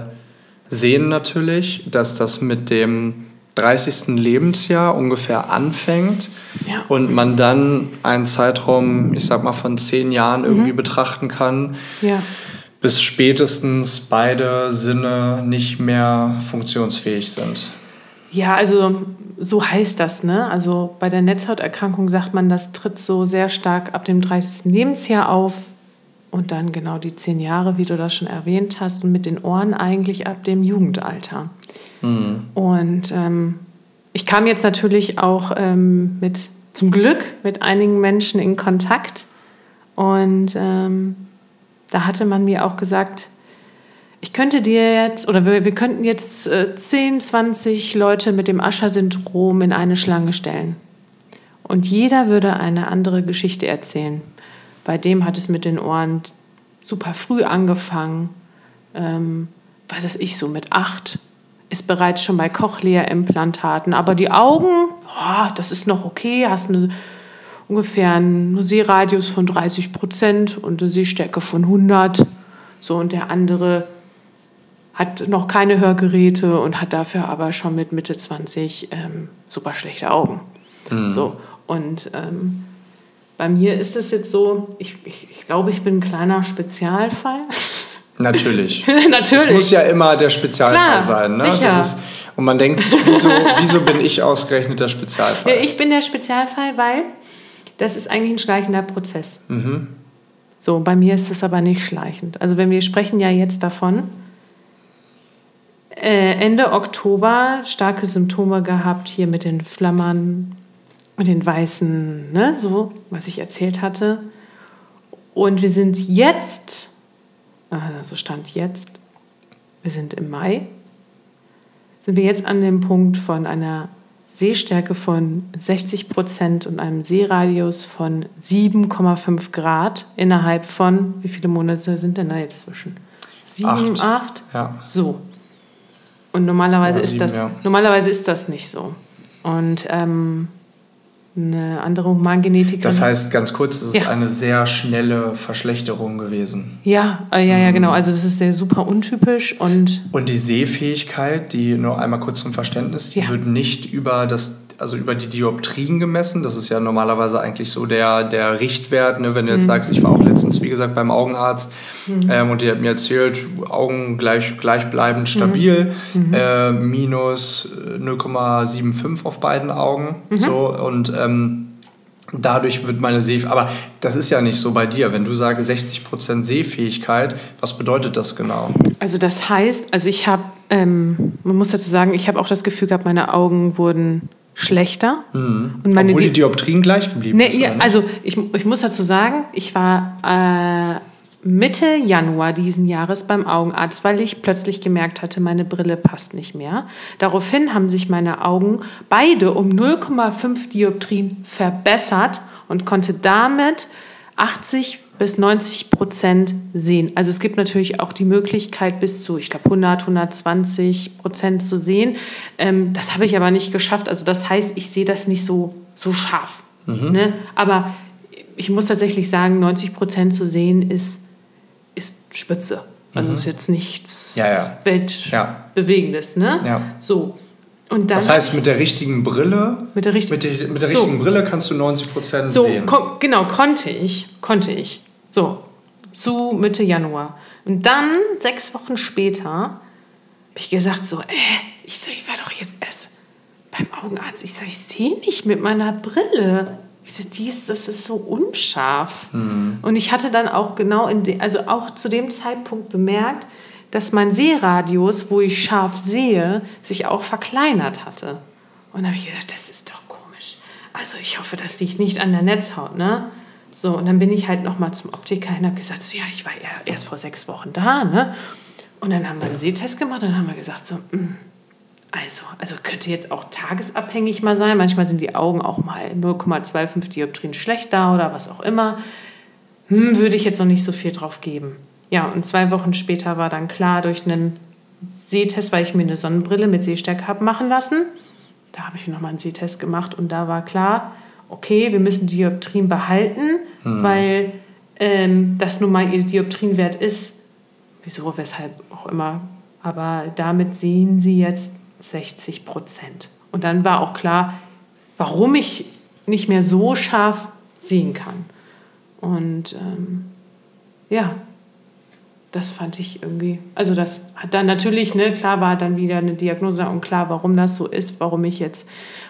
Sehen natürlich, dass das mit dem 30. Lebensjahr ungefähr anfängt ja. und man dann einen Zeitraum, ich sag mal, von zehn Jahren irgendwie mhm. betrachten kann, ja. bis spätestens beide Sinne nicht mehr funktionsfähig sind. Ja, also so heißt das, ne? Also bei der Netzhauterkrankung sagt man, das tritt so sehr stark ab dem 30. Lebensjahr auf und dann genau die zehn Jahre, wie du das schon erwähnt hast, und mit den Ohren eigentlich ab dem Jugendalter. Mhm. Und ähm, ich kam jetzt natürlich auch ähm, mit, zum Glück mit einigen Menschen in Kontakt. Und ähm, da hatte man mir auch gesagt, ich könnte dir jetzt, oder wir, wir könnten jetzt äh, 10, 20 Leute mit dem Ascher-Syndrom in eine Schlange stellen. Und jeder würde eine andere Geschichte erzählen. Bei dem hat es mit den Ohren super früh angefangen. Ähm, was weiß ich, so mit acht ist bereits schon bei Cochlea-Implantaten. Aber die Augen, oh, das ist noch okay, hast eine, ungefähr einen Sehradius von 30 Prozent und eine Sehstärke von 100. So, und der andere hat noch keine Hörgeräte und hat dafür aber schon mit Mitte 20 ähm, super schlechte Augen. Mhm. So, und ähm, bei mir ist es jetzt so, ich, ich, ich glaube, ich bin ein kleiner Spezialfall. Natürlich. Natürlich. Es muss ja immer der Spezialfall Klar, sein. Ne? Sicher. Ist, und man denkt sich, wieso, wieso bin ich ausgerechnet der Spezialfall? Ja, ich bin der Spezialfall, weil das ist eigentlich ein schleichender Prozess. Mhm. So, bei mir ist es aber nicht schleichend. Also wenn wir sprechen ja jetzt davon, Ende Oktober starke Symptome gehabt, hier mit den Flammern, und den weißen, ne, so, was ich erzählt hatte. Und wir sind jetzt, also Stand jetzt, wir sind im Mai, sind wir jetzt an dem Punkt von einer Sehstärke von 60 Prozent und einem Seeradius von 7,5 Grad innerhalb von, wie viele Monate sind denn da jetzt zwischen? Sieben, acht. acht? Ja. So. Und normalerweise, ja, sieben, ist das, ja. normalerweise ist das nicht so. Und ähm, eine andere Humangenetikerin. Das heißt, ganz kurz, es ist ja. eine sehr schnelle Verschlechterung gewesen. Ja, äh, ja, ja, genau. Also das ist sehr super untypisch und. Und die Sehfähigkeit, die nur einmal kurz zum Verständnis, die wird nicht über das also über die Dioptrien gemessen. Das ist ja normalerweise eigentlich so der, der Richtwert. Ne? Wenn du jetzt mhm. sagst, ich war auch letztens, wie gesagt, beim Augenarzt mhm. ähm, und die hat mir erzählt, Augen gleich, gleichbleibend stabil, mhm. äh, minus 0,75 auf beiden Augen. Mhm. So, und ähm, dadurch wird meine Seh... Aber das ist ja nicht so bei dir. Wenn du sagst 60% Sehfähigkeit, was bedeutet das genau? Also das heißt, also ich habe, ähm, man muss dazu sagen, ich habe auch das Gefühl gehabt, meine Augen wurden schlechter. Mhm. Und meine Obwohl die Dioptrien gleich geblieben nee, sind. Ja, also ich, ich muss dazu sagen, ich war äh, Mitte Januar diesen Jahres beim Augenarzt, weil ich plötzlich gemerkt hatte, meine Brille passt nicht mehr. Daraufhin haben sich meine Augen beide um 0,5 Dioptrien verbessert und konnte damit 80 bis 90 Prozent sehen. Also es gibt natürlich auch die Möglichkeit bis zu, ich glaube, 100, 120 Prozent zu sehen. Ähm, das habe ich aber nicht geschafft. Also das heißt, ich sehe das nicht so, so scharf. Mhm. Ne? Aber ich muss tatsächlich sagen, 90 Prozent zu sehen ist ist spitze. Also mhm. ist jetzt nichts ja, ja. Weltbewegendes. Ne? Ja. So. Und dann das heißt, mit der richtigen Brille, mit der, richt mit der, mit der richtigen so. Brille kannst du 90 Prozent so, sehen. Ko genau, konnte ich, konnte ich. So, zu Mitte Januar. Und dann, sechs Wochen später, habe ich gesagt so, äh, ich, sag, ich war doch jetzt erst beim Augenarzt. Ich sage, ich sehe nicht mit meiner Brille. Ich so, dies, das ist so unscharf. Mhm. Und ich hatte dann auch genau in de, also auch zu dem Zeitpunkt bemerkt, dass mein Sehradius, wo ich scharf sehe, sich auch verkleinert hatte. Und da habe ich gedacht, das ist doch komisch. Also ich hoffe, das liegt nicht an der Netzhaut, ne? So, und dann bin ich halt nochmal zum Optiker und habe gesagt, so, ja, ich war ja erst vor sechs Wochen da, ne? Und dann haben wir einen Sehtest gemacht und dann haben wir gesagt, so, mh, mm, also, also könnte jetzt auch tagesabhängig mal sein. Manchmal sind die Augen auch mal 0,25 Dioptrien schlechter oder was auch immer. Hm, würde ich jetzt noch nicht so viel drauf geben. Ja, und zwei Wochen später war dann klar durch einen Sehtest, weil ich mir eine Sonnenbrille mit Sehstärke habe machen lassen. Da habe ich nochmal einen Sehtest gemacht und da war klar, okay, wir müssen Dioptrien behalten, hm. weil ähm, das nun mal ihr Dioptrienwert ist. Wieso, weshalb auch immer. Aber damit sehen Sie jetzt 60 Prozent. Und dann war auch klar, warum ich nicht mehr so scharf sehen kann. Und ähm, ja, das fand ich irgendwie, also das hat dann natürlich, ne, klar war dann wieder eine Diagnose und klar, warum das so ist, warum ich jetzt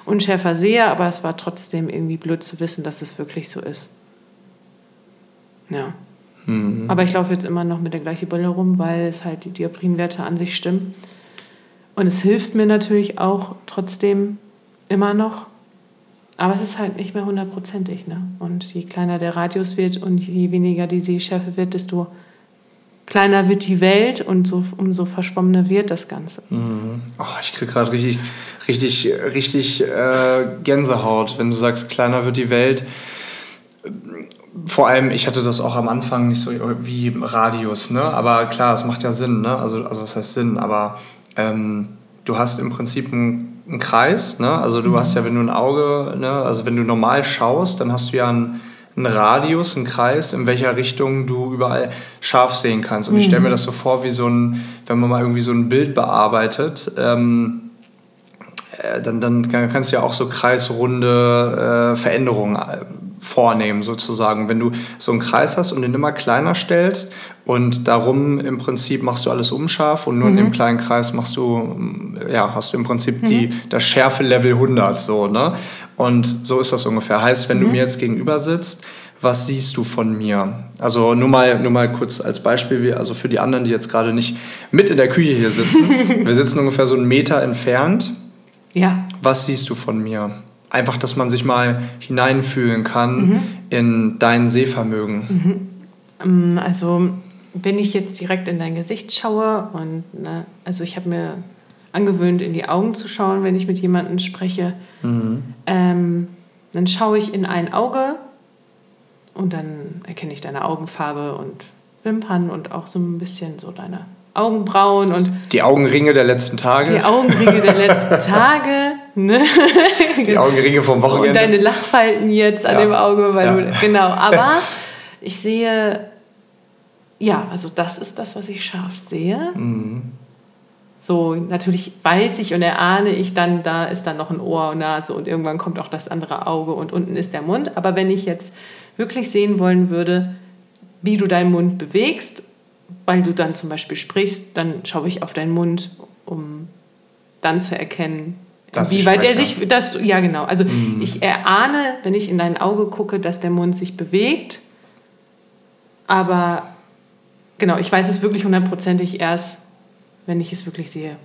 unschärfer sehe, aber es war trotzdem irgendwie blöd zu wissen, dass es wirklich so ist. Ja. Mhm. Aber ich laufe jetzt immer noch mit der gleichen Brille rum, weil es halt die Dioptrienwerte an sich stimmen. Und es hilft mir natürlich auch trotzdem immer noch. Aber es ist halt nicht mehr hundertprozentig. Ne? Und je kleiner der Radius wird und je weniger die Sehschärfe wird, desto kleiner wird die Welt und so, umso verschwommener wird das Ganze. Mhm. Oh, ich kriege gerade richtig, richtig, richtig äh, Gänsehaut, wenn du sagst, kleiner wird die Welt. Vor allem, ich hatte das auch am Anfang nicht so wie Radius, ne? aber klar, es macht ja Sinn. Ne? Also, also was heißt Sinn? Aber ähm, du hast im Prinzip einen, einen Kreis, ne? also du mhm. hast ja, wenn du ein Auge, ne? also wenn du normal schaust, dann hast du ja einen, einen Radius, einen Kreis, in welcher Richtung du überall scharf sehen kannst. Und mhm. ich stelle mir das so vor, wie so ein, wenn man mal irgendwie so ein Bild bearbeitet, ähm, äh, dann, dann kannst du ja auch so kreisrunde äh, Veränderungen äh, vornehmen sozusagen. Wenn du so einen Kreis hast und den immer kleiner stellst und darum im Prinzip machst du alles unscharf und nur mhm. in dem mhm. kleinen Kreis machst du, ja, hast du im Prinzip mhm. die, das Schärfe-Level 100 so, ne? Und so ist das ungefähr. Heißt, wenn mhm. du mir jetzt gegenüber sitzt, was siehst du von mir? Also nur mal, nur mal kurz als Beispiel, also für die anderen, die jetzt gerade nicht mit in der Küche hier sitzen. wir sitzen ungefähr so einen Meter entfernt. Ja. Was siehst du von mir? Einfach, dass man sich mal hineinfühlen kann mhm. in dein Sehvermögen. Mhm. Ähm, also wenn ich jetzt direkt in dein Gesicht schaue und ne, also ich habe mir angewöhnt, in die Augen zu schauen, wenn ich mit jemandem spreche, mhm. ähm, dann schaue ich in ein Auge und dann erkenne ich deine Augenfarbe und Wimpern und auch so ein bisschen so deine Augenbrauen und die Augenringe der letzten Tage. Die Augenringe der letzten Tage. Ne? Die Augenringe vom Wochenende. Und deine Lachfalten jetzt an ja. dem Auge, weil ja. du, genau. Aber ich sehe, ja, also das ist das, was ich scharf sehe. Mhm. So, natürlich weiß ich und erahne ich dann, da ist dann noch ein Ohr und Nase und irgendwann kommt auch das andere Auge und unten ist der Mund. Aber wenn ich jetzt wirklich sehen wollen würde, wie du deinen Mund bewegst, weil du dann zum Beispiel sprichst, dann schaue ich auf deinen Mund, um dann zu erkennen, wie weit er sich, das, ja genau, also mhm. ich erahne, wenn ich in dein Auge gucke, dass der Mund sich bewegt, aber genau, ich weiß es wirklich hundertprozentig erst, wenn ich es wirklich sehe.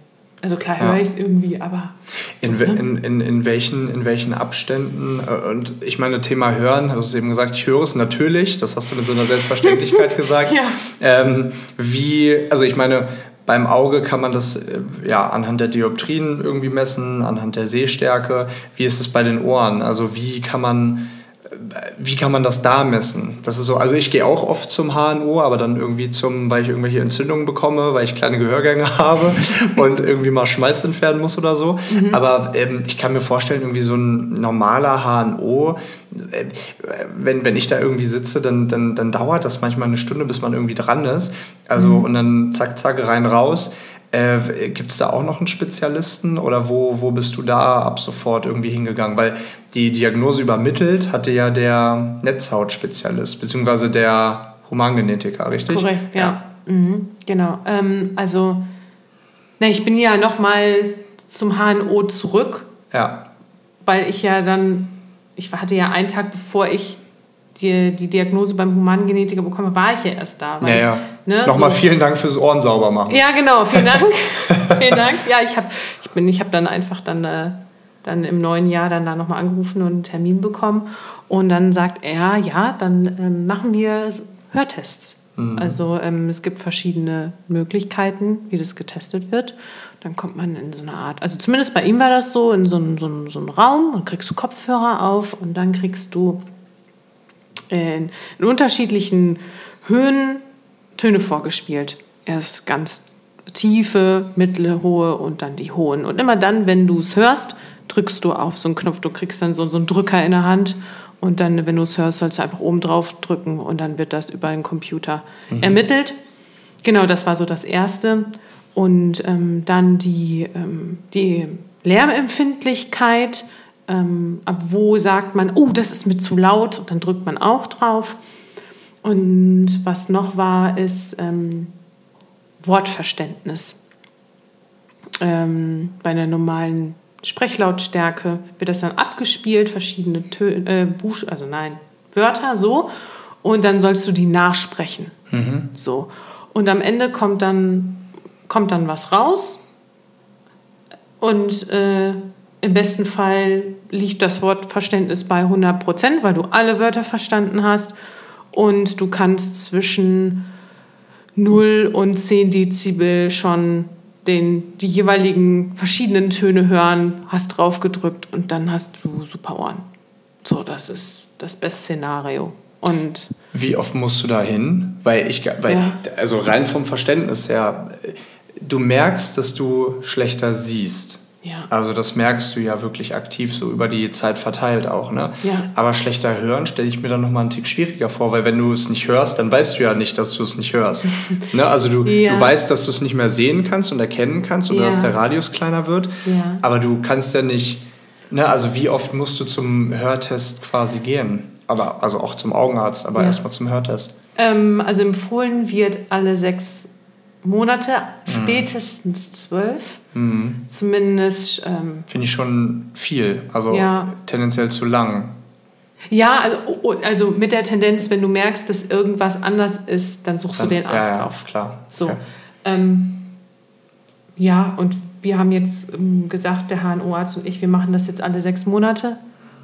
Also klar höre ja. ich es irgendwie, aber. So, in, ne? in, in, in, welchen, in welchen Abständen, äh, und ich meine, Thema Hören, du hast eben gesagt, ich höre es natürlich, das hast du mit so einer Selbstverständlichkeit gesagt. Ja. Ähm, wie, also ich meine, beim Auge kann man das äh, ja anhand der Dioptrien irgendwie messen, anhand der Sehstärke. Wie ist es bei den Ohren? Also wie kann man wie kann man das da messen? Das ist so, also ich gehe auch oft zum HNO, aber dann irgendwie zum, weil ich irgendwelche Entzündungen bekomme, weil ich kleine Gehörgänge habe und irgendwie mal Schmalz entfernen muss oder so. Mhm. Aber ähm, ich kann mir vorstellen, irgendwie so ein normaler HNO, äh, wenn, wenn ich da irgendwie sitze, dann, dann, dann dauert das manchmal eine Stunde, bis man irgendwie dran ist. Also mhm. und dann zack, zack, rein, raus. Äh, Gibt es da auch noch einen Spezialisten oder wo, wo bist du da ab sofort irgendwie hingegangen? Weil die Diagnose übermittelt hatte ja der Netzhautspezialist, beziehungsweise der Humangenetiker, richtig? Korrekt, ja. ja. Mhm, genau. Ähm, also, na, ich bin ja nochmal zum HNO zurück. Ja. Weil ich ja dann, ich hatte ja einen Tag bevor ich die, die Diagnose beim Humangenetiker bekomme, war ich ja erst da. ja, ja. Ne, Nochmal so. vielen Dank fürs Ohren sauber machen. Ja, genau, vielen Dank. vielen Dank. Ja, ich habe ich bin, ich hab dann einfach dann, äh, dann im neuen Jahr dann da nochmal angerufen und einen Termin bekommen. Und dann sagt er, ja, dann ähm, machen wir Hörtests. Mhm. Also ähm, es gibt verschiedene Möglichkeiten, wie das getestet wird. Dann kommt man in so eine Art, also zumindest bei ihm war das so, in so einen, so einen, so einen Raum und kriegst du Kopfhörer auf und dann kriegst du in, in unterschiedlichen Höhen Töne vorgespielt. Erst ganz tiefe, mittlere, hohe und dann die hohen. Und immer dann, wenn du es hörst, drückst du auf so einen Knopf. Du kriegst dann so, so einen Drücker in der Hand und dann, wenn du es hörst, sollst du einfach oben drauf drücken und dann wird das über den Computer mhm. ermittelt. Genau, das war so das Erste. Und ähm, dann die, ähm, die Lärmempfindlichkeit ähm, ab wo sagt man, oh, das ist mir zu laut, dann drückt man auch drauf. Und was noch war, ist ähm, Wortverständnis. Ähm, bei einer normalen Sprechlautstärke wird das dann abgespielt, verschiedene Töne, äh, Buch, also nein, Wörter so, und dann sollst du die nachsprechen. Mhm. So. Und am Ende kommt dann, kommt dann was raus und äh, im besten Fall liegt das Wortverständnis bei 100 Prozent, weil du alle Wörter verstanden hast und du kannst zwischen 0 und 10 Dezibel schon den, die jeweiligen verschiedenen Töne hören, hast drauf gedrückt und dann hast du super Ohren. So, das ist das beste Szenario. Und Wie oft musst du da hin? Weil ich, weil, ja. also rein vom Verständnis her, du merkst, dass du schlechter siehst. Ja. Also das merkst du ja wirklich aktiv so über die Zeit verteilt auch. Ne? Ja. Aber schlechter hören stelle ich mir dann nochmal einen Tick schwieriger vor, weil wenn du es nicht hörst, dann weißt du ja nicht, dass du es nicht hörst. ne? Also du, ja. du weißt, dass du es nicht mehr sehen kannst und erkennen kannst oder ja. dass der Radius kleiner wird. Aber du kannst ja nicht, ne? also wie oft musst du zum Hörtest quasi gehen? Aber, also auch zum Augenarzt, aber erstmal zum Hörtest. Ähm, also empfohlen wird alle sechs Monate, mhm. spätestens zwölf. Mhm. Zumindest. Ähm, Finde ich schon viel. Also ja. tendenziell zu lang. Ja, also, oh, oh, also mit der Tendenz, wenn du merkst, dass irgendwas anders ist, dann suchst dann, du den Arzt ja, ja, auf. Klar. So. Okay. Ähm, ja, und wir haben jetzt ähm, gesagt, der HNO-Arzt und ich, wir machen das jetzt alle sechs Monate.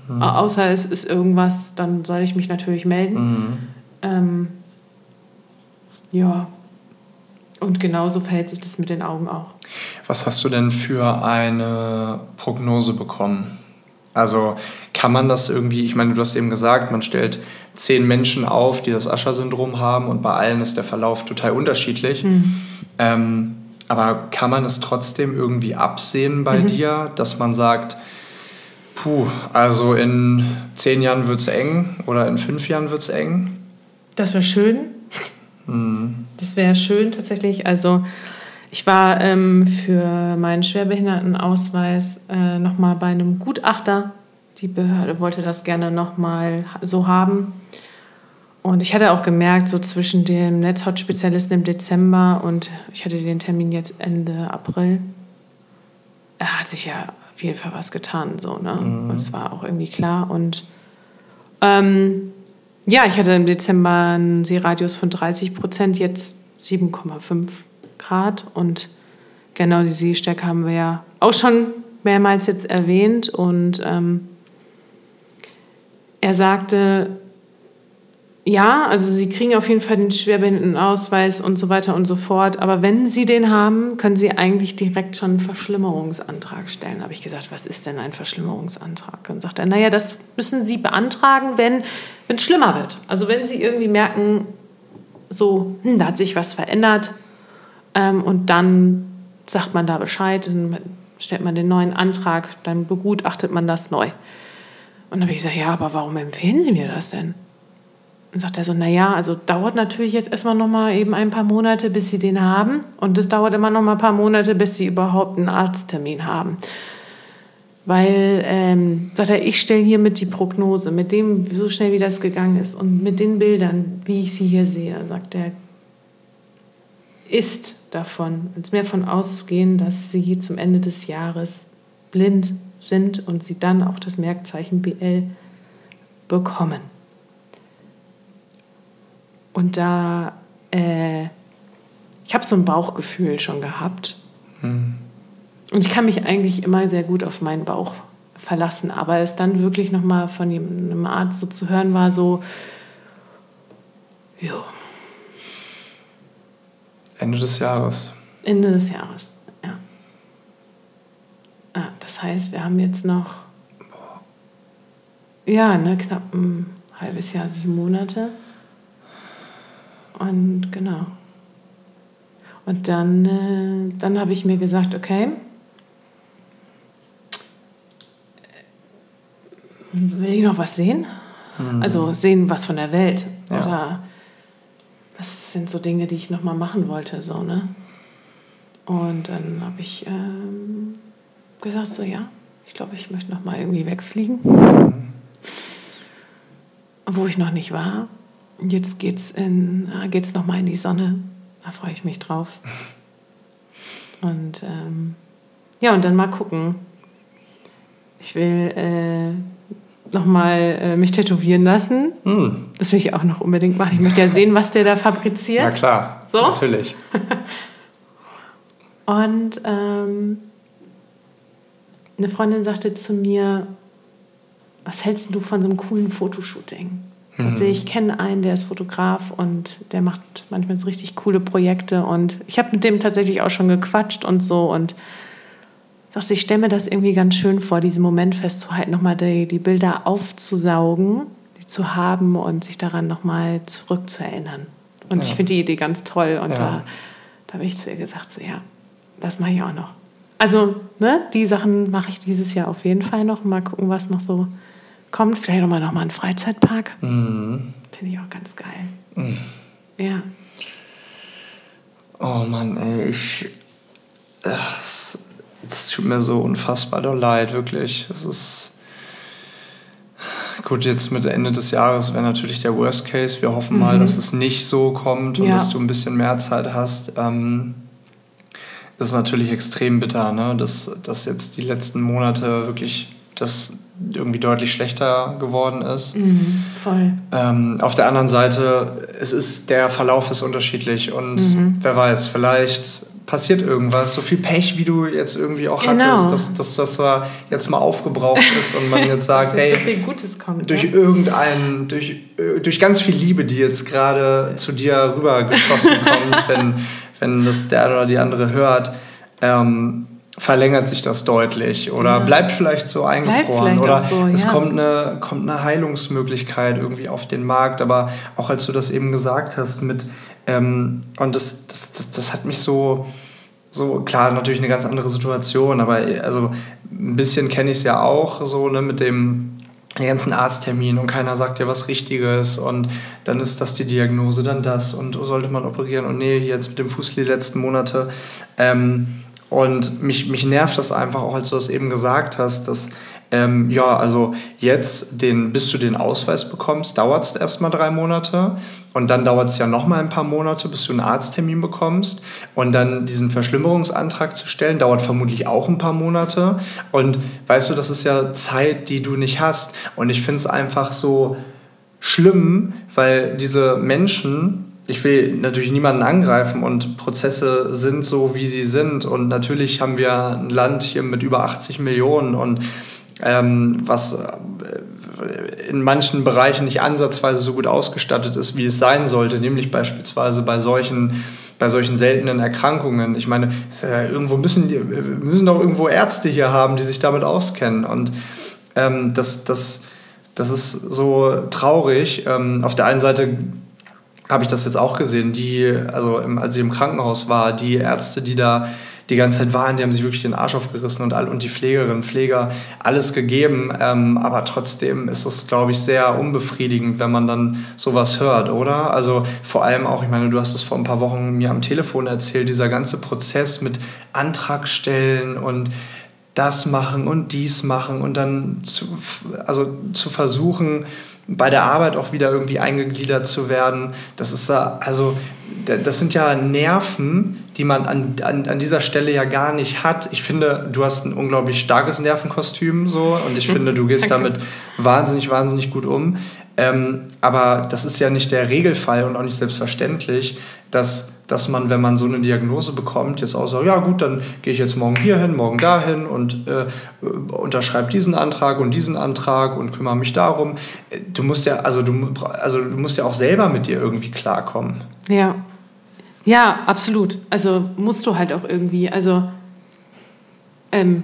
Mhm. Außer es ist irgendwas, dann soll ich mich natürlich melden. Mhm. Ähm, ja, und genauso verhält sich das mit den Augen auch. Was hast du denn für eine Prognose bekommen? Also kann man das irgendwie, ich meine, du hast eben gesagt, man stellt zehn Menschen auf, die das Ascher-Syndrom haben und bei allen ist der Verlauf total unterschiedlich. Mhm. Ähm, aber kann man es trotzdem irgendwie absehen bei mhm. dir, dass man sagt, puh, also in zehn Jahren wird es eng oder in fünf Jahren wird es eng? Das wäre schön. Das wäre schön tatsächlich. Also Ich war ähm, für meinen Schwerbehindertenausweis äh, nochmal bei einem Gutachter. Die Behörde wollte das gerne nochmal so haben. Und ich hatte auch gemerkt, so zwischen dem Netzhautspezialisten im Dezember und ich hatte den Termin jetzt Ende April, er hat sich ja auf jeden Fall was getan. So, ne? Mhm. Und es war auch irgendwie klar. Und ähm, ja, ich hatte im Dezember einen Seeradius von 30 Prozent, jetzt 7,5 Grad. Und genau die Seestärke haben wir ja auch schon mehrmals jetzt erwähnt. Und ähm, er sagte, ja, also Sie kriegen auf jeden Fall den Schwerbehindertenausweis und so weiter und so fort. Aber wenn Sie den haben, können Sie eigentlich direkt schon einen Verschlimmerungsantrag stellen. Habe ich gesagt, was ist denn ein Verschlimmerungsantrag? Dann sagt er, naja, das müssen Sie beantragen, wenn es schlimmer wird. Also wenn Sie irgendwie merken, so, hm, da hat sich was verändert ähm, und dann sagt man da Bescheid, dann stellt man den neuen Antrag, dann begutachtet man das neu. Und dann habe ich gesagt, ja, aber warum empfehlen Sie mir das denn? Und sagt er so, naja, also dauert natürlich jetzt erstmal noch mal eben ein paar Monate, bis sie den haben. Und es dauert immer noch mal ein paar Monate, bis sie überhaupt einen Arzttermin haben. Weil, ähm, sagt er, ich stelle hiermit die Prognose, mit dem, so schnell wie das gegangen ist und mit den Bildern, wie ich sie hier sehe, sagt er, ist davon, als mehr von auszugehen, dass sie zum Ende des Jahres blind sind und sie dann auch das Merkzeichen BL bekommen. Und da, äh, ich habe so ein Bauchgefühl schon gehabt. Mhm. Und ich kann mich eigentlich immer sehr gut auf meinen Bauch verlassen. Aber es dann wirklich nochmal von einem Arzt so zu hören war, so, jo. Ende des Jahres. Ende des Jahres, ja. Ah, das heißt, wir haben jetzt noch, ja, ne, knapp ein halbes Jahr, sieben Monate. Und genau. Und dann, äh, dann habe ich mir gesagt, okay, will ich noch was sehen? Mhm. Also sehen was von der Welt. Ja. Oder was sind so Dinge, die ich noch mal machen wollte, so, ne? Und dann habe ich ähm, gesagt, so ja, ich glaube, ich möchte noch mal irgendwie wegfliegen. Mhm. Wo ich noch nicht war. Jetzt geht's, in, äh, geht's noch mal in die Sonne. Da freue ich mich drauf. Und ähm, ja, und dann mal gucken. Ich will äh, noch mal äh, mich tätowieren lassen. Mm. Das will ich auch noch unbedingt machen. Ich möchte ja sehen, was der da fabriziert. Na klar, so? natürlich. und ähm, eine Freundin sagte zu mir, was hältst du von so einem coolen Fotoshooting? Also ich kenne einen, der ist Fotograf und der macht manchmal so richtig coole Projekte und ich habe mit dem tatsächlich auch schon gequatscht und so und sagte, ich stelle mir das irgendwie ganz schön vor, diesen Moment festzuhalten, nochmal die, die Bilder aufzusaugen, die zu haben und sich daran nochmal zurückzuerinnern. Und ja. ich finde die Idee ganz toll und ja. da, da habe ich zu ihr gesagt, so ja, das mache ich auch noch. Also, ne, die Sachen mache ich dieses Jahr auf jeden Fall noch. Mal gucken, was noch so kommt. Vielleicht nochmal noch mal ein Freizeitpark. Mhm. Finde ich auch ganz geil. Mhm. Ja. Oh Mann, ey, ich. Das, das tut mir so unfassbar leid, wirklich. Es ist. Gut, jetzt mit Ende des Jahres wäre natürlich der Worst Case. Wir hoffen mhm. mal, dass es nicht so kommt und ja. dass du ein bisschen mehr Zeit hast. Ähm, das ist natürlich extrem bitter, ne? dass, dass jetzt die letzten Monate wirklich das irgendwie deutlich schlechter geworden ist. Mhm, voll. Ähm, auf der anderen Seite, es ist, der Verlauf ist unterschiedlich und mhm. wer weiß, vielleicht passiert irgendwas, so viel Pech, wie du jetzt irgendwie auch genau. hattest, dass, dass das da jetzt mal aufgebraucht ist und man jetzt sagt, hey, so kommt, durch ja? irgendeinen, durch, durch ganz viel Liebe, die jetzt gerade zu dir rübergeschossen kommt, wenn, wenn das der oder die andere hört, ähm, verlängert sich das deutlich oder ja. bleibt vielleicht so eingefroren vielleicht oder so, es kommt, eine, kommt eine Heilungsmöglichkeit irgendwie auf den Markt. Aber auch als du das eben gesagt hast mit, ähm, und das, das, das, das hat mich so, so, klar, natürlich eine ganz andere Situation, aber also ein bisschen kenne ich es ja auch so, ne, mit dem den ganzen Arzttermin und keiner sagt dir was Richtiges und dann ist das die Diagnose, dann das und sollte man operieren und nee, hier jetzt mit dem Fuß die letzten Monate. Ähm, und mich, mich nervt das einfach auch, als du das eben gesagt hast, dass ähm, ja, also jetzt, den, bis du den Ausweis bekommst, dauert es erstmal drei Monate. Und dann dauert es ja nochmal ein paar Monate, bis du einen Arzttermin bekommst. Und dann diesen Verschlimmerungsantrag zu stellen, dauert vermutlich auch ein paar Monate. Und weißt du, das ist ja Zeit, die du nicht hast. Und ich finde es einfach so schlimm, weil diese Menschen ich will natürlich niemanden angreifen und Prozesse sind so, wie sie sind. Und natürlich haben wir ein Land hier mit über 80 Millionen und ähm, was äh, in manchen Bereichen nicht ansatzweise so gut ausgestattet ist, wie es sein sollte, nämlich beispielsweise bei solchen bei solchen seltenen Erkrankungen. Ich meine, irgendwo müssen, müssen doch irgendwo Ärzte hier haben, die sich damit auskennen. Und ähm, das, das, das ist so traurig. Ähm, auf der einen Seite habe ich das jetzt auch gesehen, die, also im, als ich im Krankenhaus war, die Ärzte, die da die ganze Zeit waren, die haben sich wirklich den Arsch aufgerissen und, all, und die Pflegerinnen, Pfleger alles gegeben. Ähm, aber trotzdem ist es, glaube ich, sehr unbefriedigend, wenn man dann sowas hört, oder? Also vor allem auch, ich meine, du hast es vor ein paar Wochen mir am Telefon erzählt, dieser ganze Prozess mit Antrag stellen und das machen und dies machen und dann zu, also zu versuchen, bei der Arbeit auch wieder irgendwie eingegliedert zu werden. Das ist also das sind ja Nerven, die man an, an, an dieser Stelle ja gar nicht hat. Ich finde, du hast ein unglaublich starkes Nervenkostüm so und ich finde, du gehst damit wahnsinnig, wahnsinnig gut um. Ähm, aber das ist ja nicht der Regelfall und auch nicht selbstverständlich, dass, dass man, wenn man so eine Diagnose bekommt, jetzt auch sagt, ja gut, dann gehe ich jetzt morgen hier hin, morgen dahin und äh, unterschreibe diesen Antrag und diesen Antrag und kümmere mich darum. Du musst ja, also du, also du musst ja auch selber mit dir irgendwie klarkommen. Ja. Ja, absolut. Also musst du halt auch irgendwie. Also, ähm,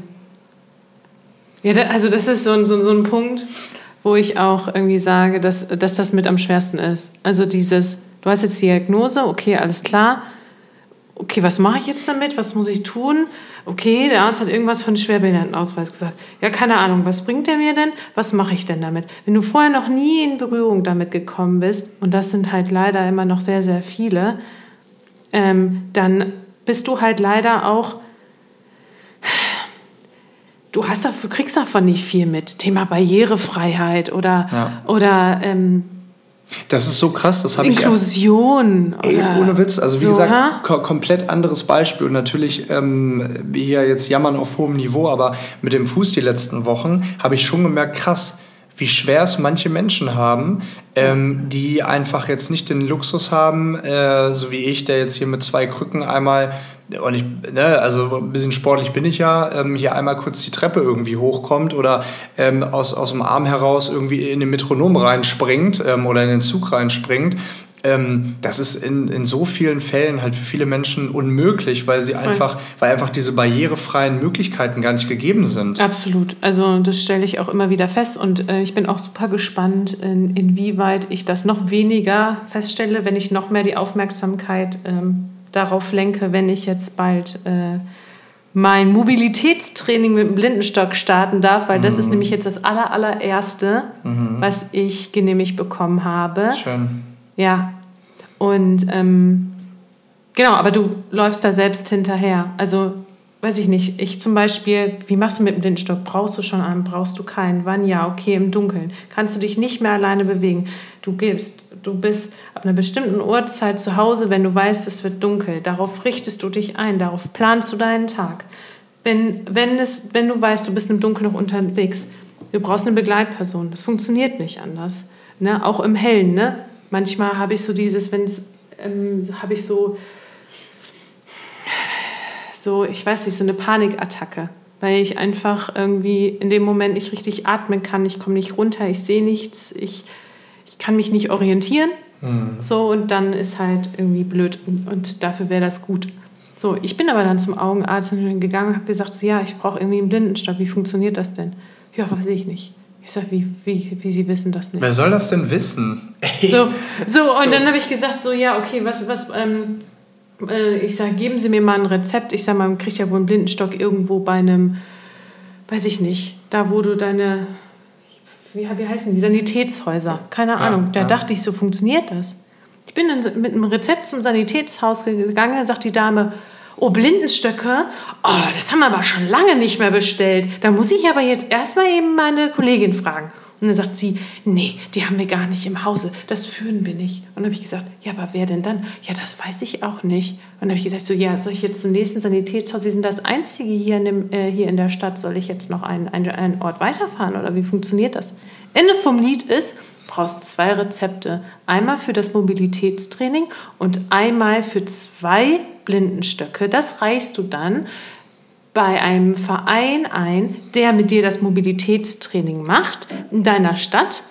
ja, also das ist so ein, so, so ein Punkt, wo ich auch irgendwie sage, dass, dass das mit am schwersten ist. Also dieses, du hast jetzt die Diagnose, okay, alles klar. Okay, was mache ich jetzt damit? Was muss ich tun? Okay, der Arzt hat irgendwas von Schwerbehindertenausweis gesagt. Ja, keine Ahnung, was bringt der mir denn? Was mache ich denn damit? Wenn du vorher noch nie in Berührung damit gekommen bist, und das sind halt leider immer noch sehr, sehr viele, ähm, dann bist du halt leider auch du hast du kriegst davon nicht viel mit. Thema Barrierefreiheit oder, ja. oder ähm, das ist so krass, das habe ich Inklusion. Ey, ohne Witz, also wie so, gesagt, ko komplett anderes Beispiel. Und natürlich, ähm, hier jetzt jammern auf hohem Niveau, aber mit dem Fuß die letzten Wochen habe ich schon gemerkt, krass, wie schwer es manche Menschen haben, ähm, die einfach jetzt nicht den Luxus haben, äh, so wie ich, der jetzt hier mit zwei Krücken einmal und ich, ne, also ein bisschen sportlich bin ich ja, ähm, hier einmal kurz die Treppe irgendwie hochkommt oder ähm, aus, aus dem Arm heraus irgendwie in den Metronom reinspringt ähm, oder in den Zug reinspringt. Ähm, das ist in, in so vielen Fällen halt für viele Menschen unmöglich, weil sie einfach, weil einfach diese barrierefreien Möglichkeiten gar nicht gegeben sind. Absolut. Also das stelle ich auch immer wieder fest und äh, ich bin auch super gespannt, in, inwieweit ich das noch weniger feststelle, wenn ich noch mehr die Aufmerksamkeit ähm, darauf lenke, wenn ich jetzt bald äh, mein Mobilitätstraining mit dem Blindenstock starten darf, weil mhm. das ist mhm. nämlich jetzt das aller, allererste, mhm. was ich genehmigt bekommen habe. Schön. Ja. Und ähm, genau, aber du läufst da selbst hinterher. Also weiß ich nicht, ich zum Beispiel, wie machst du mit dem Blindstock? Brauchst du schon einen, brauchst du keinen? Wann? Ja, okay, im Dunkeln. Kannst du dich nicht mehr alleine bewegen. Du gibst, du bist ab einer bestimmten Uhrzeit zu Hause, wenn du weißt, es wird dunkel. Darauf richtest du dich ein, darauf planst du deinen Tag. Wenn, wenn, es, wenn du weißt, du bist im Dunkeln noch unterwegs, du brauchst eine Begleitperson. Das funktioniert nicht anders. Ne? Auch im Hellen. Ne? Manchmal habe ich so dieses, wenn es, ähm, habe ich so so, ich weiß nicht, so eine Panikattacke, weil ich einfach irgendwie in dem Moment nicht richtig atmen kann, ich komme nicht runter, ich sehe nichts, ich, ich kann mich nicht orientieren. Mhm. So, und dann ist halt irgendwie blöd und dafür wäre das gut. So, ich bin aber dann zum Augenarzt gegangen und habe gesagt, ja, ich brauche irgendwie einen Blindenstock. Wie funktioniert das denn? Ja, weiß ich nicht. Ich sage, wie, wie, wie Sie wissen das nicht. Wer soll das denn wissen? Ey. So, so, so, und dann habe ich gesagt, so, ja, okay, was, was, ähm, äh, ich sage, geben Sie mir mal ein Rezept. Ich sage mal, man kriegt ja wohl einen Blindenstock irgendwo bei einem, weiß ich nicht, da wo du deine, wie, wie heißen die? Sanitätshäuser. Keine Ahnung. Da dachte ich, so funktioniert das. Ich bin dann mit einem Rezept zum Sanitätshaus gegangen, da sagt die Dame, oh, Blindenstöcke, oh, das haben wir aber schon lange nicht mehr bestellt. Da muss ich aber jetzt erstmal eben meine Kollegin fragen. Und dann sagt sie, nee, die haben wir gar nicht im Hause, das führen wir nicht. Und dann habe ich gesagt, ja, aber wer denn dann? Ja, das weiß ich auch nicht. Und dann habe ich gesagt, so, ja, soll ich jetzt zum nächsten Sanitätshaus? Sie sind das Einzige hier in, dem, äh, hier in der Stadt. Soll ich jetzt noch einen, einen, einen Ort weiterfahren oder wie funktioniert das? Ende vom Lied ist, brauchst zwei Rezepte. Einmal für das Mobilitätstraining und einmal für zwei Blindenstöcke. Das reichst du dann bei einem Verein ein, der mit dir das Mobilitätstraining macht in deiner Stadt.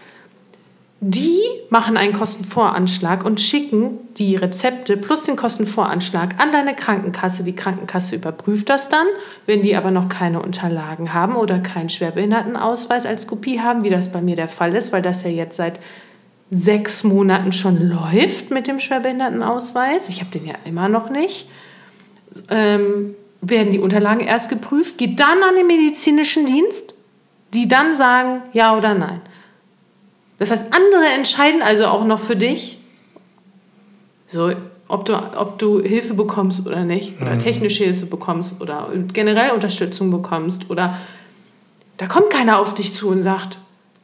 Die machen einen Kostenvoranschlag und schicken die Rezepte plus den Kostenvoranschlag an deine Krankenkasse. Die Krankenkasse überprüft das dann. Wenn die aber noch keine Unterlagen haben oder keinen Schwerbehindertenausweis als Kopie haben, wie das bei mir der Fall ist, weil das ja jetzt seit sechs Monaten schon läuft mit dem Schwerbehindertenausweis, ich habe den ja immer noch nicht, ähm, werden die Unterlagen erst geprüft, geht dann an den medizinischen Dienst, die dann sagen ja oder nein. Das heißt, andere entscheiden also auch noch für dich, so, ob, du, ob du Hilfe bekommst oder nicht, oder technische Hilfe bekommst oder generell Unterstützung bekommst. Oder da kommt keiner auf dich zu und sagt,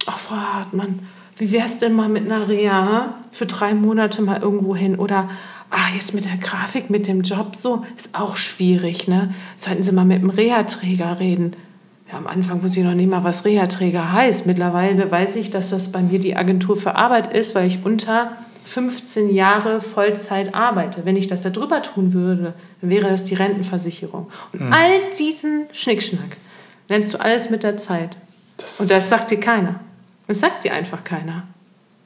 ach Frau Hartmann, wie wär's denn mal mit einer Reha für drei Monate mal irgendwo hin? Oder ach, jetzt mit der Grafik, mit dem Job so, ist auch schwierig, ne? Sollten Sie mal mit dem Reha-Träger reden. Ja, am Anfang wusste ich noch nicht mal, was Reha-Träger heißt. Mittlerweile weiß ich, dass das bei mir die Agentur für Arbeit ist, weil ich unter 15 Jahre Vollzeit arbeite. Wenn ich das da drüber tun würde, dann wäre das die Rentenversicherung. Und Hm. all diesen Schnickschnack lernst du alles mit der Zeit. Und das sagt dir keiner. Das sagt dir einfach keiner.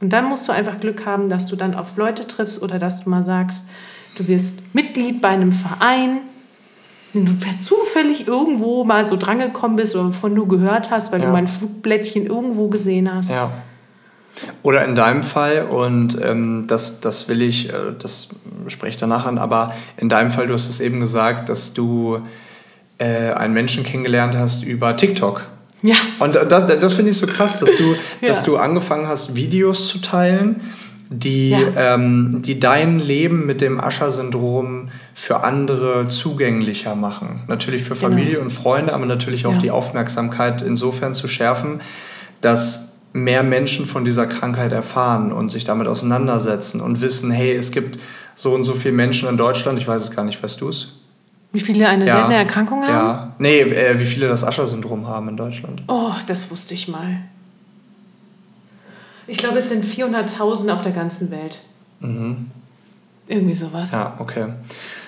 Und dann musst du einfach Glück haben, dass du dann auf Leute triffst oder dass du mal sagst, du wirst Mitglied bei einem Verein, den du per zufällig irgendwo mal so drangekommen bist oder wovon du gehört hast, weil Ja. du mal ein Flugblättchen irgendwo gesehen hast. Ja. Oder in deinem Fall, und ähm, das, das will ich, äh, das spreche ich danach an, aber in deinem Fall, du hast es eben gesagt, dass du äh, einen Menschen kennengelernt hast über TikTok. Ja. Und das, das finde ich so krass, dass du, Ja. dass du angefangen hast, Videos zu teilen, die, Ja. ähm, die dein Leben mit dem Ascher-Syndrom für andere zugänglicher machen. Natürlich für Familie und Freunde, aber natürlich auch Genau. Ja. die Aufmerksamkeit insofern zu schärfen, dass mehr Menschen von dieser Krankheit erfahren und sich damit auseinandersetzen und wissen, hey, es gibt so und so viele Menschen in Deutschland, ich weiß es gar nicht, weißt du es? Wie viele eine Ja. seltene Erkrankung haben? Ja. Nee, äh, wie viele das Ascher-Syndrom haben in Deutschland. Oh, das wusste ich mal. Ich glaube, es sind 400.000 auf der ganzen Welt. Irgendwie sowas. Mhm. Ja, okay.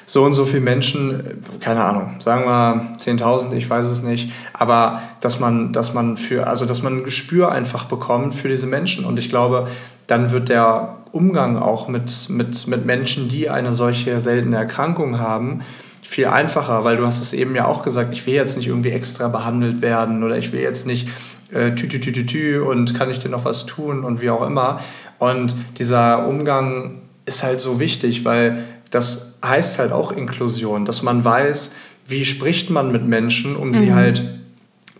So und so viele Menschen, äh, keine Ahnung, sagen wir 10.000, ich weiß es nicht, aber dass man, dass man für, also dass man ein Gespür einfach bekommt für diese Menschen und ich glaube, dann wird der Umgang auch mit, mit, mit Menschen, die eine solche seltene Erkrankung haben, viel einfacher, weil du hast es eben ja auch gesagt, ich will jetzt nicht irgendwie extra behandelt werden oder ich will jetzt nicht äh, tü, tü, tü, tü, tü und kann ich dir noch was tun und wie auch immer. Und dieser Umgang ist halt so wichtig, weil das heißt halt auch Inklusion, dass man weiß, wie spricht man mit Menschen, um sie halt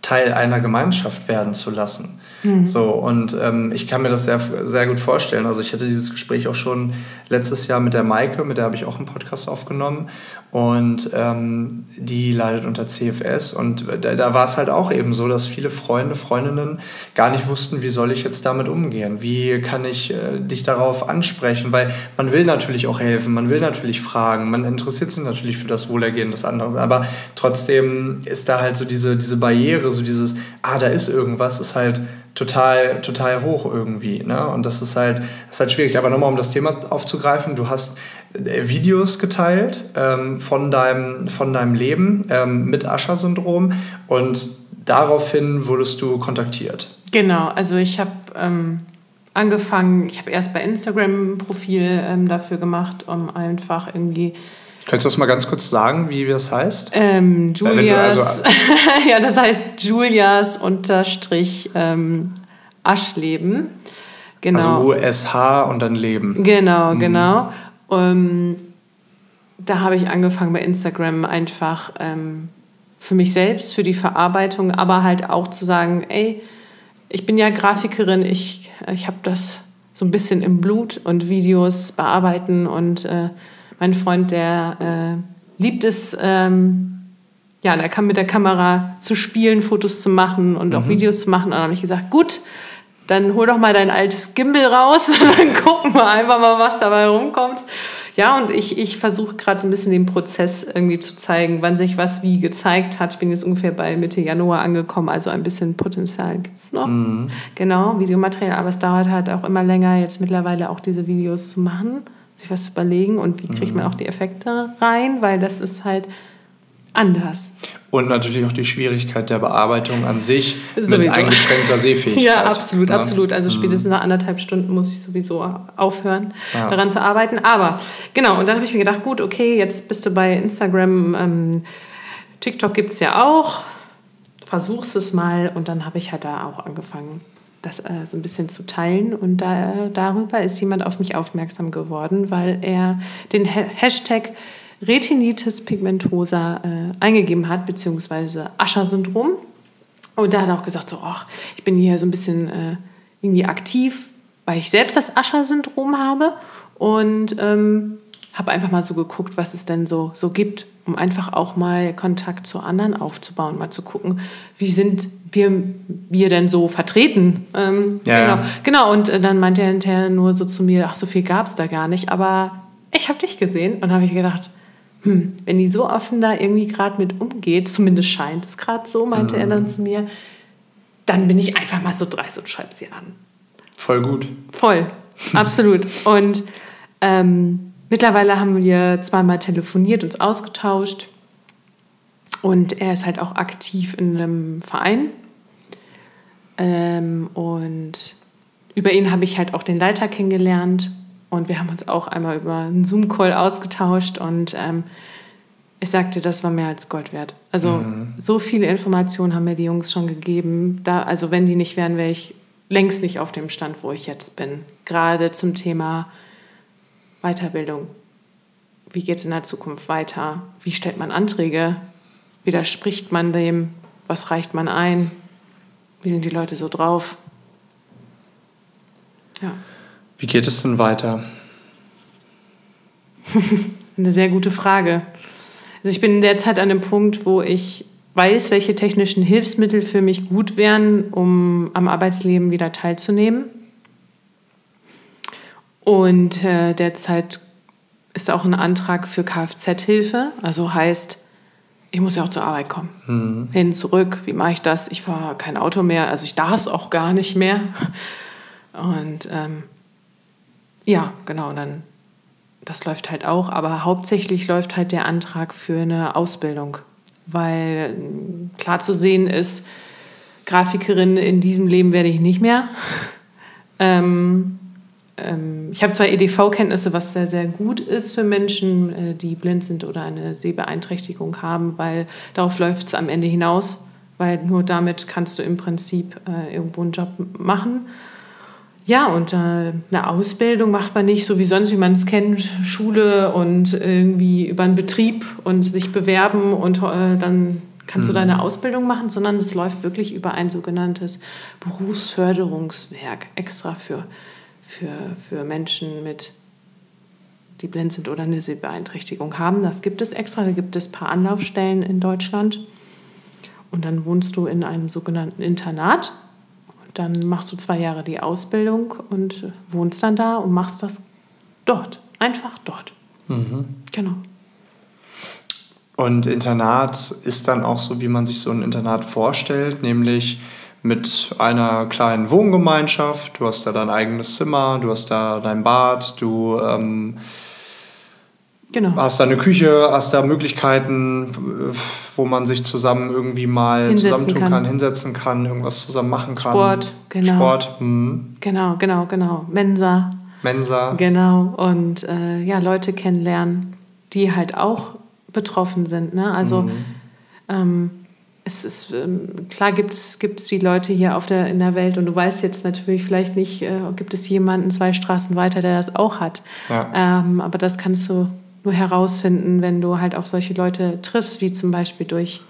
Teil einer Gemeinschaft werden zu lassen. So, und ähm, ich kann mir das sehr, sehr gut vorstellen. Also ich hatte dieses Gespräch auch schon letztes Jahr mit der Maike, mit der habe ich auch einen Podcast aufgenommen. Und ähm, die leidet unter CFS. Und da, da war es halt auch eben so, dass viele Freunde, Freundinnen gar nicht wussten, wie soll ich jetzt damit umgehen? Wie kann ich äh, dich darauf ansprechen? Weil man will natürlich auch helfen, man will natürlich fragen, man interessiert sich natürlich für das Wohlergehen des anderen. Aber trotzdem ist da halt so diese, diese Barriere, so dieses, ah, da ist irgendwas, ist halt total, total hoch irgendwie. Ne? Und das ist halt, ist halt schwierig. Aber nochmal, um das Thema aufzugreifen, du hast äh, Videos geteilt ähm, von, deinem, von deinem Leben ähm, mit Ascher-Syndrom und daraufhin wurdest du kontaktiert. Genau, also ich habe ähm, angefangen, ich habe erst bei Instagram ein Profil ähm, dafür gemacht, um einfach irgendwie Könntest du das mal ganz kurz sagen, wie das heißt? ähm, Julias, also- ja, das heißt Julias unterstrich ähm, Aschleben. Genau. Also USH und dann Leben. Genau, genau. Ähm, da habe ich angefangen bei Instagram einfach ähm, für mich selbst, für die Verarbeitung, aber halt auch zu sagen, ey, ich bin ja Grafikerin, ich, ich habe das so ein bisschen im Blut und Videos bearbeiten und äh, mein Freund, der äh, liebt es, ähm, ja, der kann mit der Kamera zu spielen, Fotos zu machen und mhm. auch Videos zu machen. Und dann habe ich gesagt, gut, dann hol doch mal dein altes Gimbal raus und dann gucken wir einfach mal, was dabei rumkommt. Ja, und ich, ich versuche gerade so ein bisschen den Prozess irgendwie zu zeigen, wann sich was wie gezeigt hat. Ich bin jetzt ungefähr bei Mitte Januar angekommen, also ein bisschen Potenzial gibt es noch. Mhm. Genau, Videomaterial, aber es dauert halt auch immer länger, jetzt mittlerweile auch diese Videos zu machen, sich was zu überlegen und wie kriegt man mhm. auch die Effekte rein, weil das ist halt anders. Und natürlich auch die Schwierigkeit der Bearbeitung an sich sowieso. mit eingeschränkter Sehfähigkeit. ja, absolut, ja. absolut. Also mhm. spätestens nach anderthalb Stunden muss ich sowieso aufhören, ja. daran zu arbeiten. Aber genau, und dann habe ich mir gedacht, gut, okay, jetzt bist du bei Instagram, ähm, TikTok gibt es ja auch, versuchst es mal. Und dann habe ich halt da auch angefangen, das äh, so ein bisschen zu teilen. Und da, darüber ist jemand auf mich aufmerksam geworden, weil er den ha Hashtag Retinitis pigmentosa äh, eingegeben hat, beziehungsweise Ascher-Syndrom. Und da hat er auch gesagt, so, ach, ich bin hier so ein bisschen äh, irgendwie aktiv, weil ich selbst das Ascher-Syndrom habe und ähm, habe einfach mal so geguckt, was es denn so, so gibt, um einfach auch mal Kontakt zu anderen aufzubauen, mal zu gucken, wie sind wir, wir denn so vertreten. Ähm, ja. Genau, genau. und äh, dann meinte er hinterher nur so zu mir, ach, so viel gab es da gar nicht, aber ich habe dich gesehen und habe ich gedacht, hm, wenn die so offen da irgendwie gerade mit umgeht, zumindest scheint es gerade so, meinte mhm. er dann zu mir, dann bin ich einfach mal so dreist und schreibe sie an. Voll gut. Voll, absolut. Und ähm, mittlerweile haben wir zweimal telefoniert, uns ausgetauscht. Und er ist halt auch aktiv in einem Verein. Ähm, und über ihn habe ich halt auch den Leiter kennengelernt. Und wir haben uns auch einmal über einen Zoom-Call ausgetauscht und ähm, ich sagte, das war mehr als Gold wert. Also mhm. so viele Informationen haben mir die Jungs schon gegeben. Da, also wenn die nicht wären, wäre ich längst nicht auf dem Stand, wo ich jetzt bin. Gerade zum Thema Weiterbildung. Wie geht es in der Zukunft weiter? Wie stellt man Anträge? Widerspricht man dem? Was reicht man ein? Wie sind die Leute so drauf? Ja. Wie geht es denn weiter? Eine sehr gute Frage. Also ich bin derzeit an dem Punkt, wo ich weiß, welche technischen Hilfsmittel für mich gut wären, um am Arbeitsleben wieder teilzunehmen. Und äh, derzeit ist auch ein Antrag für Kfz-Hilfe. Also heißt, ich muss ja auch zur Arbeit kommen. Mhm. Hin, zurück, wie mache ich das? Ich fahre kein Auto mehr, also ich darf es auch gar nicht mehr. Und ähm, ja, genau, dann das läuft halt auch, aber hauptsächlich läuft halt der Antrag für eine Ausbildung, weil hm, klar zu sehen ist, Grafikerin in diesem Leben werde ich nicht mehr. ähm, ähm, ich habe zwar EDV-Kenntnisse, was sehr, sehr gut ist für Menschen, äh, die blind sind oder eine Sehbeeinträchtigung haben, weil darauf läuft es am Ende hinaus, weil nur damit kannst du im Prinzip äh, irgendwo einen Job machen. Ja, und äh, eine Ausbildung macht man nicht so wie sonst, wie man es kennt, Schule und irgendwie über einen Betrieb und sich bewerben und äh, dann kannst mhm. du deine Ausbildung machen, sondern es läuft wirklich über ein sogenanntes Berufsförderungswerk extra für, für, für Menschen mit die blind sind oder eine Sehbeeinträchtigung haben. Das gibt es extra, da gibt es ein paar Anlaufstellen in Deutschland. Und dann wohnst du in einem sogenannten Internat dann machst du zwei Jahre die Ausbildung und wohnst dann da und machst das dort. Einfach dort. Mhm. Genau. Und Internat ist dann auch so, wie man sich so ein Internat vorstellt, nämlich mit einer kleinen Wohngemeinschaft. Du hast da dein eigenes Zimmer, du hast da dein Bad, du ähm, Genau. Hast da eine Küche, hast da Möglichkeiten, wo man sich zusammen irgendwie mal hinsetzen zusammentun kann. kann. hinsetzen kann, irgendwas zusammen machen kann. Sport, genau. Sport. Hm. Genau, genau, genau. Mensa. Mensa. Genau. Und äh, ja, Leute kennenlernen, die halt auch betroffen sind. Ne? Also mhm. ähm, es ist ähm, klar gibt es die Leute hier auf der, in der Welt und du weißt jetzt natürlich vielleicht nicht, äh, gibt es jemanden zwei Straßen weiter, der das auch hat. Ja. Ähm, aber das kannst du nur herausfinden, wenn du halt auf solche Leute triffst, wie zum Beispiel durch,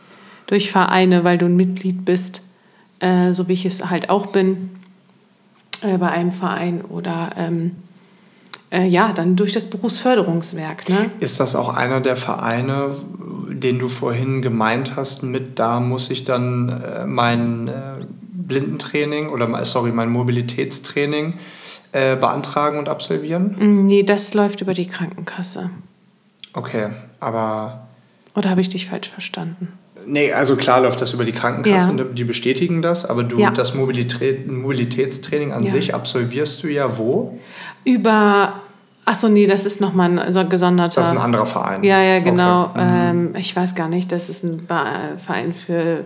durch Vereine, weil du ein Mitglied bist. äh, so wie ich es halt auch bin, äh, bei einem Verein oder ähm, äh, ja, dann durch das Berufsförderungswerk. Ne? Ist das auch einer der Vereine, den du vorhin gemeint hast, mit da muss ich dann äh, mein äh, Blindentraining oder sorry, mein Mobilitätstraining äh, beantragen und absolvieren? Mm, nee, das läuft über die Krankenkasse. Okay, aber. Oder habe ich dich falsch verstanden? Nee, also klar läuft das über die Krankenkasse ja. und die bestätigen das, aber du ja. das Mobilität, Mobilitätstraining an ja. sich absolvierst du ja wo? Über Achso, nee, das ist nochmal ein so gesonderter. Das ist ein anderer Verein. Ja, ja, genau. Okay. Mhm. Ähm, ich weiß gar nicht, das ist ein Verein für,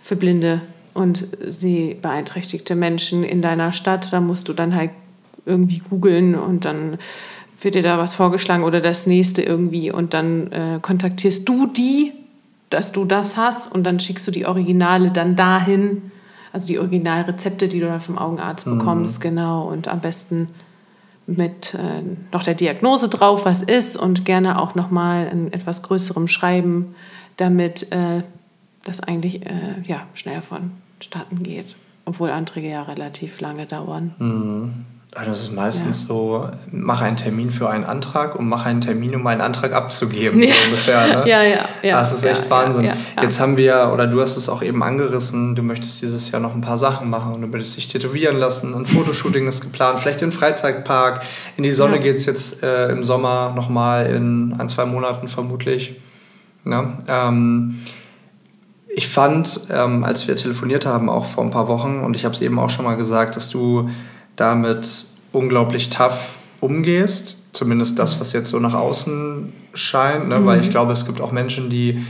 für Blinde und sie beeinträchtigte Menschen in deiner Stadt. Da musst du dann halt irgendwie googeln und dann wird dir da was vorgeschlagen oder das nächste irgendwie und dann äh, kontaktierst du die, dass du das hast und dann schickst du die Originale dann dahin. Also die Originalrezepte, die du dann vom Augenarzt mhm. bekommst, genau. Und am besten mit äh, noch der Diagnose drauf, was ist und gerne auch nochmal in etwas größerem Schreiben, damit äh, das eigentlich äh, ja, schneller vonstatten geht, obwohl Anträge ja relativ lange dauern. Mhm. Ah, das ist meistens ja. so, mach einen Termin für einen Antrag und mach einen Termin, um einen Antrag abzugeben, ja. so ungefähr. Ne? Ja, ja, ja. Das ist echt ja, Wahnsinn. Ja, Jetzt haben wir, oder du hast es auch eben angerissen, du möchtest dieses Jahr noch ein paar Sachen machen und du möchtest dich tätowieren lassen. Ein Fotoshooting ist geplant, vielleicht in den Freizeitpark. In die Sonne geht es jetzt äh, im Sommer nochmal in ein, zwei Monaten vermutlich. Ne? Ähm, ich fand, ähm, als wir telefoniert haben, auch vor ein paar Wochen, und ich habe es eben auch schon mal gesagt, dass du damit unglaublich tough umgehst. Zumindest das, was jetzt so nach außen scheint. Ne? Mhm. Weil ich glaube, es gibt auch Menschen, die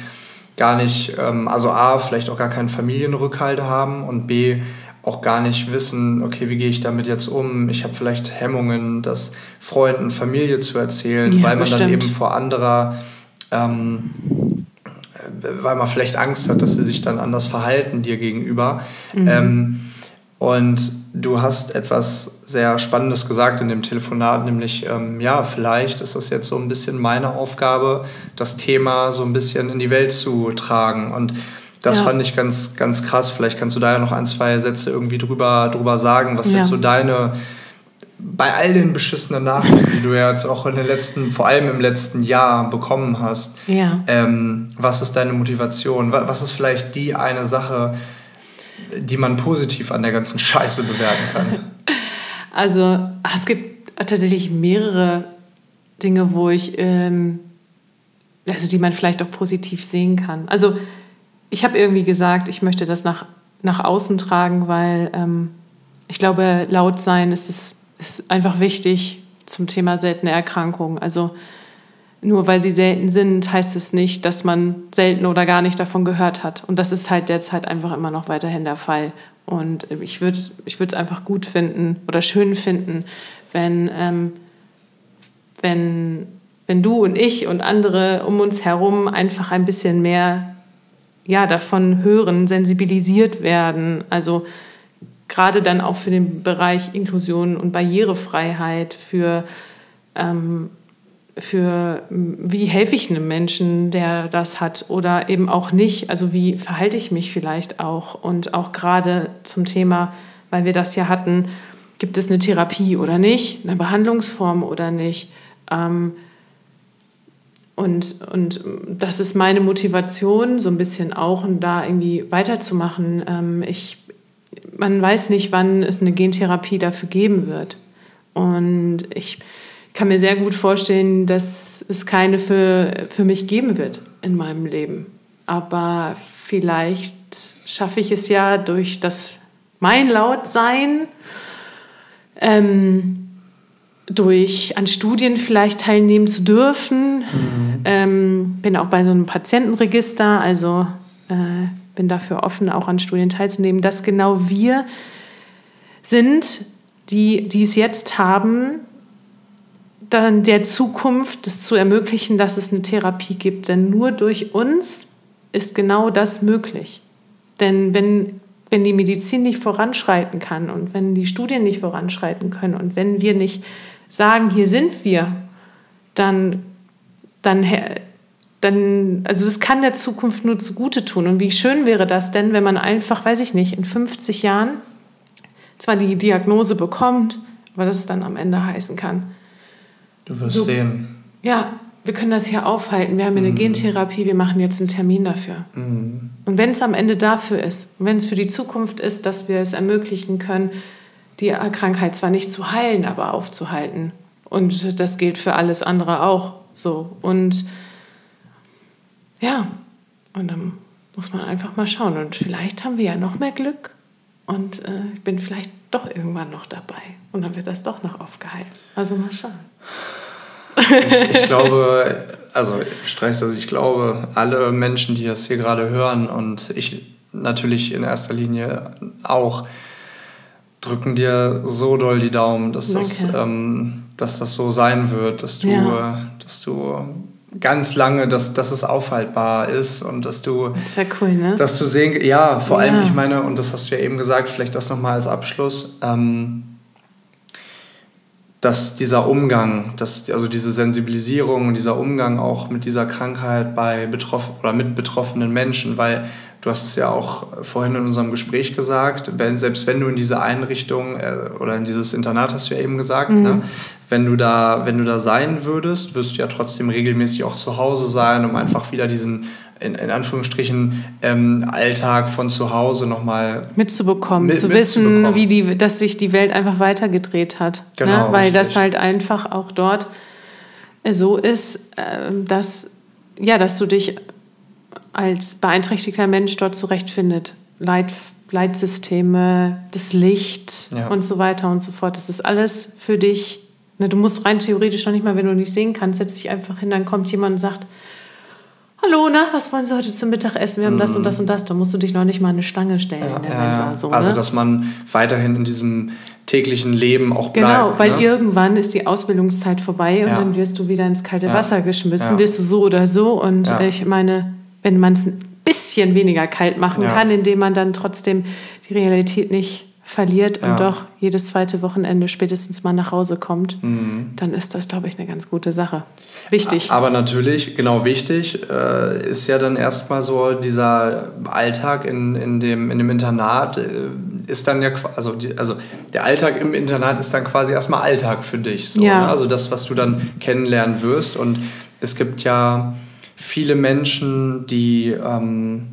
gar nicht, ähm, also A, vielleicht auch gar keinen Familienrückhalt haben und B, auch gar nicht wissen, okay, wie gehe ich damit jetzt um? Ich habe vielleicht Hemmungen, das Freunden, Familie zu erzählen, ja, weil man bestimmt. dann eben vor anderer, ähm, weil man vielleicht Angst hat, dass sie sich dann anders verhalten dir gegenüber. Mhm. Ähm, und du hast etwas sehr Spannendes gesagt in dem Telefonat, nämlich, ähm, ja, vielleicht ist das jetzt so ein bisschen meine Aufgabe, das Thema so ein bisschen in die Welt zu tragen. Und das ja. fand ich ganz, ganz krass. Vielleicht kannst du da ja noch ein, zwei Sätze irgendwie drüber, drüber sagen, was ja. jetzt so deine, bei all den beschissenen Nachrichten, die du ja jetzt auch in den letzten, vor allem im letzten Jahr bekommen hast, ja. ähm, was ist deine Motivation? Was ist vielleicht die eine Sache, die man positiv an der ganzen Scheiße bewerten kann? Also es gibt tatsächlich mehrere Dinge, wo ich, ähm, also die man vielleicht auch positiv sehen kann. Also ich habe irgendwie gesagt, ich möchte das nach, nach außen tragen, weil ähm, ich glaube, laut sein ist, ist einfach wichtig zum Thema seltene Erkrankungen. Also nur weil sie selten sind, heißt es nicht, dass man selten oder gar nicht davon gehört hat. Und das ist halt derzeit einfach immer noch weiterhin der Fall. Und ich würde ich es einfach gut finden oder schön finden, wenn, ähm, wenn, wenn du und ich und andere um uns herum einfach ein bisschen mehr ja, davon hören, sensibilisiert werden. Also gerade dann auch für den Bereich Inklusion und Barrierefreiheit, für ähm, für wie helfe ich einem Menschen, der das hat oder eben auch nicht. Also wie verhalte ich mich vielleicht auch und auch gerade zum Thema, weil wir das ja hatten, gibt es eine Therapie oder nicht, eine Behandlungsform oder nicht. Ähm, und, und das ist meine Motivation, so ein bisschen auch, um da irgendwie weiterzumachen. Ähm, ich, man weiß nicht, wann es eine Gentherapie dafür geben wird. Und ich kann mir sehr gut vorstellen, dass es keine für, für mich geben wird in meinem Leben. Aber vielleicht schaffe ich es ja durch das mein Lautsein, ähm, durch an Studien vielleicht teilnehmen zu dürfen. Mhm. Ähm, bin auch bei so einem Patientenregister, also äh, bin dafür offen, auch an Studien teilzunehmen, dass genau wir sind, die, die es jetzt haben, dann der Zukunft das zu ermöglichen, dass es eine Therapie gibt. Denn nur durch uns ist genau das möglich. Denn wenn, wenn die Medizin nicht voranschreiten kann und wenn die Studien nicht voranschreiten können und wenn wir nicht sagen, hier sind wir, dann, dann, dann, also das kann der Zukunft nur zugute tun. Und wie schön wäre das denn, wenn man einfach, weiß ich nicht, in 50 Jahren zwar die Diagnose bekommt, aber das es dann am Ende heißen kann. Du wirst so, sehen. Ja, wir können das hier aufhalten. Wir haben eine mhm. Gentherapie, wir machen jetzt einen Termin dafür. Mhm. Und wenn es am Ende dafür ist, wenn es für die Zukunft ist, dass wir es ermöglichen können, die Krankheit zwar nicht zu heilen, aber aufzuhalten. Und das gilt für alles andere auch so. Und ja, und dann muss man einfach mal schauen. Und vielleicht haben wir ja noch mehr Glück und äh, ich bin vielleicht doch irgendwann noch dabei. Und dann wird das doch noch aufgehalten. Also mal schauen. Ich, ich glaube, also ich streiche das, ich glaube, alle Menschen, die das hier gerade hören und ich natürlich in erster Linie auch, drücken dir so doll die Daumen, dass, das, ähm, dass das so sein wird, dass du, ja. dass du ganz lange, dass, dass es aufhaltbar ist und dass du. Das wäre cool, ne? Dass du sehen, ja, vor ja. allem, ich meine, und das hast du ja eben gesagt, vielleicht das nochmal als Abschluss, ähm, dass dieser Umgang, dass, also diese Sensibilisierung und dieser Umgang auch mit dieser Krankheit bei betroffen oder mit betroffenen Menschen, weil du hast es ja auch vorhin in unserem Gespräch gesagt, wenn, selbst wenn du in diese Einrichtung äh, oder in dieses Internat hast du ja eben gesagt, mhm. ne, wenn du da, wenn du da sein würdest, wirst du ja trotzdem regelmäßig auch zu Hause sein, um einfach wieder diesen in, in Anführungsstrichen ähm, Alltag von zu Hause nochmal mitzubekommen, mit, zu wissen, wie die, dass sich die Welt einfach weitergedreht hat. Ne? Genau, ne? Weil richtig. das halt einfach auch dort so ist, äh, dass, ja, dass du dich als beeinträchtigter Mensch dort zurechtfindet. Leit, Leitsysteme, das Licht ja. und so weiter und so fort. Das ist alles für dich. Ne? Du musst rein theoretisch noch nicht mal, wenn du nicht sehen kannst, setz dich einfach hin, dann kommt jemand und sagt, Hallo, na, was wollen Sie heute zum Mittag essen? Wir haben das und das und das. Da musst du dich noch nicht mal eine Stange stellen ja, in der ja, So, also, ne? dass man weiterhin in diesem täglichen Leben auch genau, bleibt. Genau, weil ne? irgendwann ist die Ausbildungszeit vorbei und ja. dann wirst du wieder ins kalte Wasser geschmissen, wirst du so oder so. Und ich meine, wenn man es ein bisschen weniger kalt machen kann, indem man dann trotzdem die Realität nicht verliert und ja. doch jedes zweite Wochenende spätestens mal nach Hause kommt, mhm. dann ist das, glaube ich, eine ganz gute Sache. Wichtig. Aber natürlich, genau wichtig, äh, ist ja dann erstmal so dieser Alltag in, in, dem, in dem Internat, äh, ist dann ja, also, die, also der Alltag im Internat ist dann quasi erstmal Alltag für dich. So, ja. ne? Also das, was du dann kennenlernen wirst. Und es gibt ja viele Menschen, die... Ähm,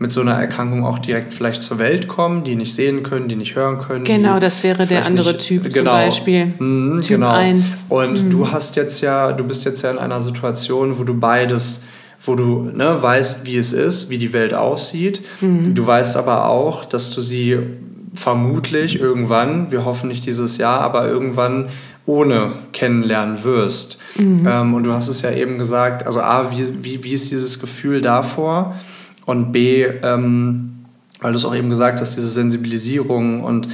mit so einer Erkrankung auch direkt vielleicht zur Welt kommen, die nicht sehen können, die nicht hören können. Genau, das wäre der andere nicht, Typ genau, zum Beispiel. Mh, typ genau. 1. Und mhm. du hast jetzt ja, du bist jetzt ja in einer Situation, wo du beides wo du ne, weißt, wie es ist, wie die Welt aussieht. Mhm. Du weißt aber auch, dass du sie vermutlich irgendwann, wir hoffen nicht dieses Jahr, aber irgendwann ohne kennenlernen wirst. Mhm. Ähm, und du hast es ja eben gesagt, also A, wie, wie, wie ist dieses Gefühl davor? Und B, ähm, weil du es auch eben gesagt hast, diese Sensibilisierung und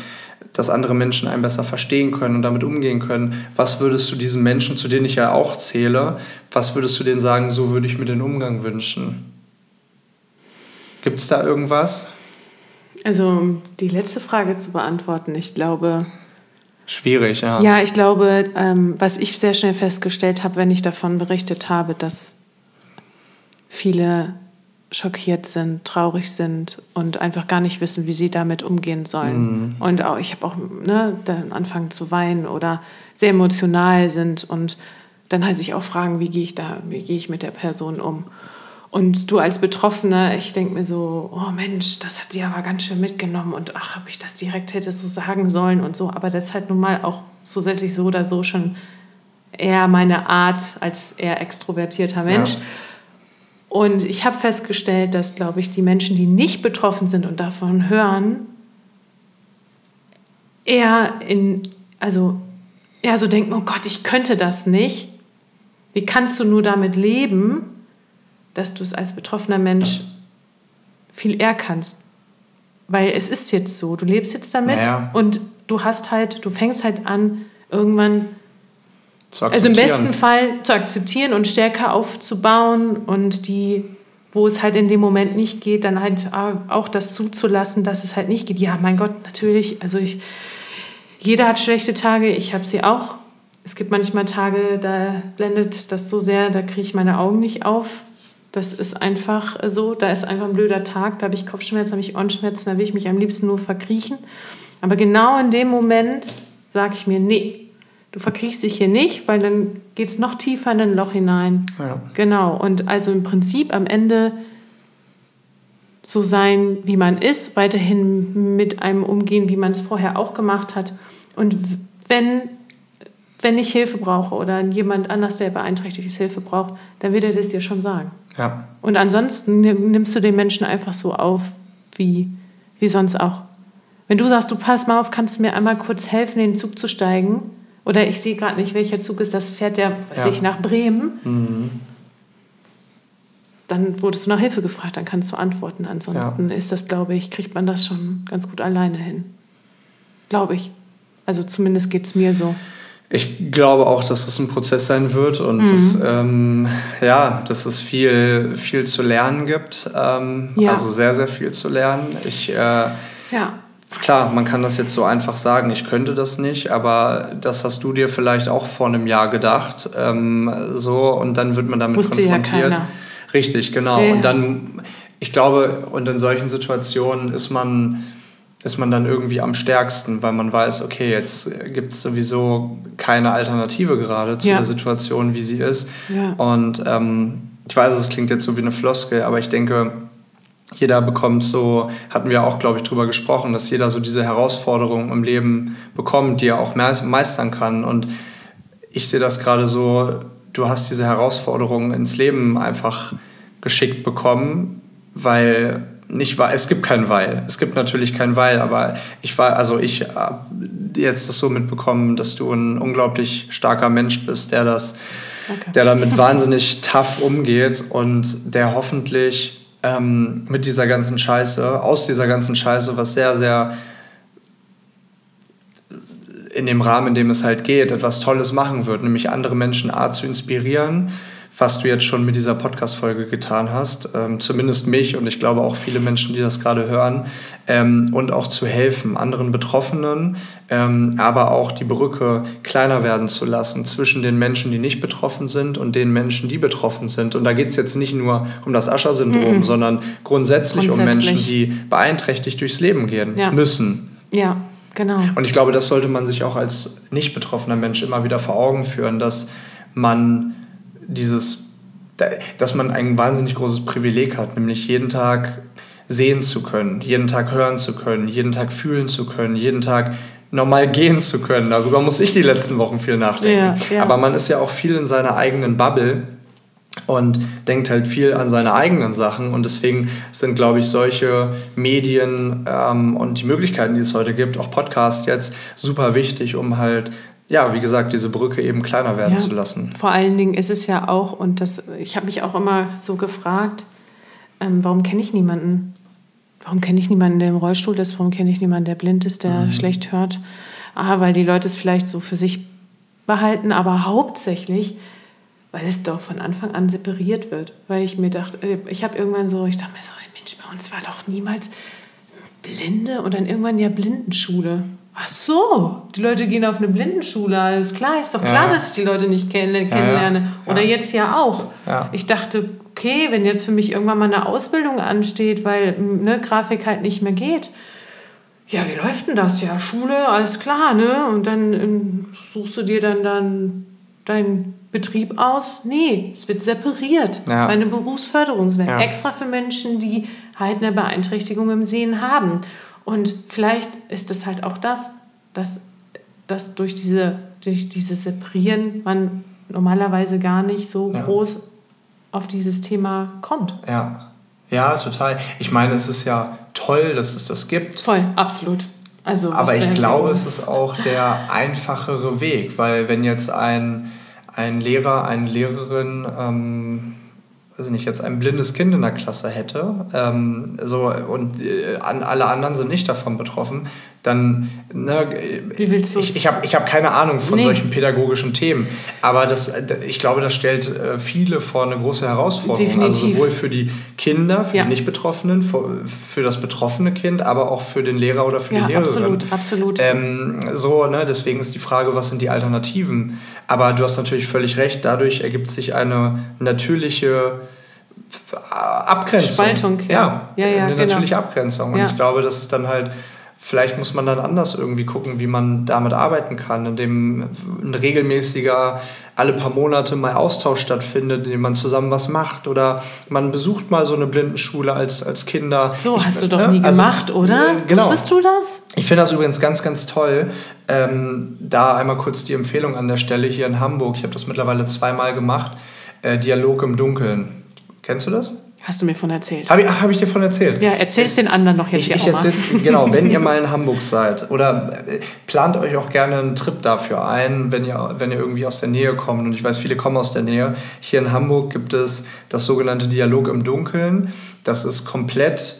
dass andere Menschen einen besser verstehen können und damit umgehen können. Was würdest du diesen Menschen, zu denen ich ja auch zähle, was würdest du denen sagen, so würde ich mir den Umgang wünschen? Gibt es da irgendwas? Also, um die letzte Frage zu beantworten, ich glaube. Schwierig, ja. Ja, ich glaube, ähm, was ich sehr schnell festgestellt habe, wenn ich davon berichtet habe, dass viele schockiert sind, traurig sind und einfach gar nicht wissen, wie sie damit umgehen sollen. Mhm. Und auch, ich habe auch ne, dann anfangen zu weinen oder sehr emotional sind und dann halt sich auch fragen, wie gehe ich da, wie gehe ich mit der Person um. Und du als Betroffene, ich denke mir so, oh Mensch, das hat die aber ganz schön mitgenommen und ach, ob ich das direkt hätte so sagen sollen und so. Aber das ist halt nun mal auch zusätzlich so oder so schon eher meine Art als eher extrovertierter Mensch. Ja. Und ich habe festgestellt, dass, glaube ich, die Menschen, die nicht betroffen sind und davon hören, eher in, also eher so denken, oh Gott, ich könnte das nicht. Wie kannst du nur damit leben, dass du es als betroffener Mensch viel eher kannst? Weil es ist jetzt so, du lebst jetzt damit naja. und du hast halt, du fängst halt an, irgendwann also im besten Fall zu akzeptieren und Stärke aufzubauen und die, wo es halt in dem Moment nicht geht, dann halt auch das zuzulassen, dass es halt nicht geht. Ja, mein Gott, natürlich. Also ich, jeder hat schlechte Tage, ich habe sie auch. Es gibt manchmal Tage, da blendet das so sehr, da kriege ich meine Augen nicht auf. Das ist einfach so, da ist einfach ein blöder Tag, da habe ich Kopfschmerzen, da habe ich Ohrenschmerzen, da will ich mich am liebsten nur verkriechen. Aber genau in dem Moment sage ich mir, nee, du verkriechst dich hier nicht, weil dann geht es noch tiefer in ein Loch hinein. Ja. Genau, und also im Prinzip am Ende so sein, wie man ist, weiterhin mit einem umgehen, wie man es vorher auch gemacht hat. Und wenn, wenn ich Hilfe brauche oder jemand anders, der beeinträchtigt ist, Hilfe braucht, dann wird er das dir schon sagen. Ja. Und ansonsten nimmst du den Menschen einfach so auf, wie, wie sonst auch. Wenn du sagst, du pass mal auf, kannst du mir einmal kurz helfen, in den Zug zu steigen? Oder ich sehe gerade nicht, welcher Zug ist, das fährt ja, weiß ja. ich, nach Bremen. Mhm dann wurdest du nach Hilfe gefragt, dann kannst du antworten. Ansonsten ja. ist das, glaube ich, kriegt man das schon ganz gut alleine hin. Glaube ich. Also zumindest geht es mir so. Ich glaube auch, dass es ein Prozess sein wird und mhm. dass, ähm, ja, dass es viel, viel zu lernen gibt. Ähm, ja. Also sehr, sehr viel zu lernen. Ich, äh, ja. Klar, man kann das jetzt so einfach sagen, ich könnte das nicht, aber das hast du dir vielleicht auch vor einem Jahr gedacht. Ähm, so, und dann wird man damit Wusste konfrontiert. Ja. Richtig, genau. Ja. Und dann, ich glaube, und in solchen Situationen ist man, ist man dann irgendwie am stärksten, weil man weiß, okay, jetzt gibt es sowieso keine Alternative gerade zu ja. der Situation, wie sie ist. Ja. Und ähm, ich weiß, es klingt jetzt so wie eine Floskel, aber ich denke, jeder bekommt so, hatten wir auch, glaube ich, drüber gesprochen, dass jeder so diese Herausforderungen im Leben bekommt, die er auch meistern kann. Und ich sehe das gerade so, du hast diese Herausforderungen ins Leben einfach geschickt bekommen, weil nicht weil es gibt kein weil. Es gibt natürlich kein weil, aber ich war also ich habe jetzt das so mitbekommen, dass du ein unglaublich starker Mensch bist, der das okay. der damit wahnsinnig tough umgeht und der hoffentlich ähm, mit dieser ganzen Scheiße, aus dieser ganzen Scheiße, was sehr sehr in dem Rahmen, in dem es halt geht, etwas Tolles machen wird, nämlich andere Menschen A zu inspirieren, was du jetzt schon mit dieser Podcast-Folge getan hast, ähm, zumindest mich und ich glaube auch viele Menschen, die das gerade hören, ähm, und auch zu helfen, anderen Betroffenen, ähm, aber auch die Brücke kleiner werden zu lassen zwischen den Menschen, die nicht betroffen sind und den Menschen, die betroffen sind. Und da geht es jetzt nicht nur um das Ascher-Syndrom, mhm. sondern grundsätzlich, grundsätzlich, um Menschen, die beeinträchtigt durchs Leben gehen ja. müssen. Ja. Genau. Und ich glaube, das sollte man sich auch als nicht betroffener Mensch immer wieder vor Augen führen, dass man dieses, dass man ein wahnsinnig großes Privileg hat, nämlich jeden Tag sehen zu können, jeden Tag hören zu können, jeden Tag fühlen zu können, jeden Tag normal gehen zu können. Darüber muss ich die letzten Wochen viel nachdenken. Ja, ja. Aber man ist ja auch viel in seiner eigenen Bubble und denkt halt viel an seine eigenen Sachen. Und deswegen sind, glaube ich, solche Medien ähm, und die Möglichkeiten, die es heute gibt, auch Podcasts jetzt, super wichtig, um halt, ja, wie gesagt, diese Brücke eben kleiner werden ja, zu lassen. Vor allen Dingen ist es ja auch, und das, ich habe mich auch immer so gefragt, ähm, warum kenne ich niemanden? Warum kenne ich niemanden, der im Rollstuhl ist? Warum kenne ich niemanden, der blind ist, der mhm. schlecht hört? Ah, weil die Leute es vielleicht so für sich behalten, aber hauptsächlich weil es doch von Anfang an separiert wird. Weil ich mir dachte, äh, ich habe irgendwann so, ich dachte mir so, Mensch, bei uns war doch niemals Blinde und dann irgendwann ja Blindenschule. Ach so, die Leute gehen auf eine Blindenschule, alles klar, ist doch klar, ja. dass ich die Leute nicht kenn kennenlerne. Ja, Oder jetzt ja auch. Ich dachte, okay, wenn jetzt für mich irgendwann mal eine Ausbildung ansteht, weil ne, Grafik halt nicht mehr geht, ja, wie läuft denn das? Ja, Schule, alles klar, ne? Und dann ähm, suchst du dir dann, dann deinen Betrieb aus? Nee, es wird separiert. Ja. Meine Berufsförderungswerk. Ja. Extra für Menschen, die halt eine Beeinträchtigung im Sehen haben. Und vielleicht ist es halt auch das, dass, dass durch, diese, durch dieses Separieren man normalerweise gar nicht so ja. groß auf dieses Thema kommt. Ja. Ja, total. Ich meine, es ist ja toll, dass es das gibt. Voll, absolut. Also, Aber ich glaube, es ist auch der einfachere Weg, weil wenn jetzt ein, ein Lehrer, eine Lehrerin ähm, also nicht jetzt ein blindes Kind in der Klasse hätte ähm, so, und äh, alle anderen sind nicht davon betroffen, dann ne, Wie willst ich, ich habe ich hab keine Ahnung von nee. solchen pädagogischen Themen, aber das, ich glaube, das stellt äh, viele vor eine große Herausforderung, Definitiv. also sowohl für die Kinder, für ja. die Nicht-Betroffenen, für, für, das betroffene Kind, aber auch für den Lehrer oder für ja, die Lehrerin. absolut, absolut. Ähm, so, ne, deswegen ist die Frage, was sind die Alternativen? Aber du hast natürlich völlig recht, dadurch ergibt sich eine natürliche Abgrenzung. Spaltung, ja. Ja, ja, eine genau. natürliche Abgrenzung. Und Ja. ich glaube, das ist dann halt, vielleicht muss man dann anders irgendwie gucken, wie man damit arbeiten kann, indem ein regelmäßiger, alle paar Monate mal Austausch stattfindet, indem man zusammen was macht oder man besucht mal so eine Blindenschule als, als Kinder. So, Ich- hast du doch ne? nie Also, gemacht, oder? äh, Genau. Wusstest du das? Ich finde das übrigens ganz, ganz toll. Ähm, da einmal kurz die Empfehlung an der Stelle hier in Hamburg. Ich habe das mittlerweile zweimal gemacht. Äh, Dialog im Dunkeln. Kennst du das? Hast du mir von erzählt. Habe ich, ach, hab ich dir von erzählt? Ja, erzähl's den anderen doch jetzt Ich, hier ich erzähl's, genau, wenn ihr mal in Hamburg seid oder äh, plant euch auch gerne einen Trip dafür ein, wenn ihr, wenn ihr irgendwie aus der Nähe kommt. Und ich weiß, viele kommen aus der Nähe. Hier in Hamburg gibt es das sogenannte Dialog im Dunkeln. Das ist komplett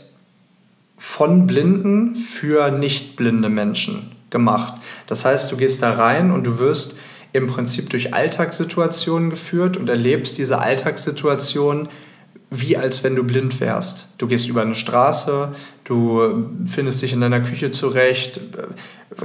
von Blinden für nicht blinde Menschen gemacht. Das heißt, du gehst da rein und du wirst im Prinzip durch Alltagssituationen geführt und erlebst diese Alltagssituationen wie als wenn du blind wärst. Du gehst über eine Straße, du findest dich in deiner Küche zurecht,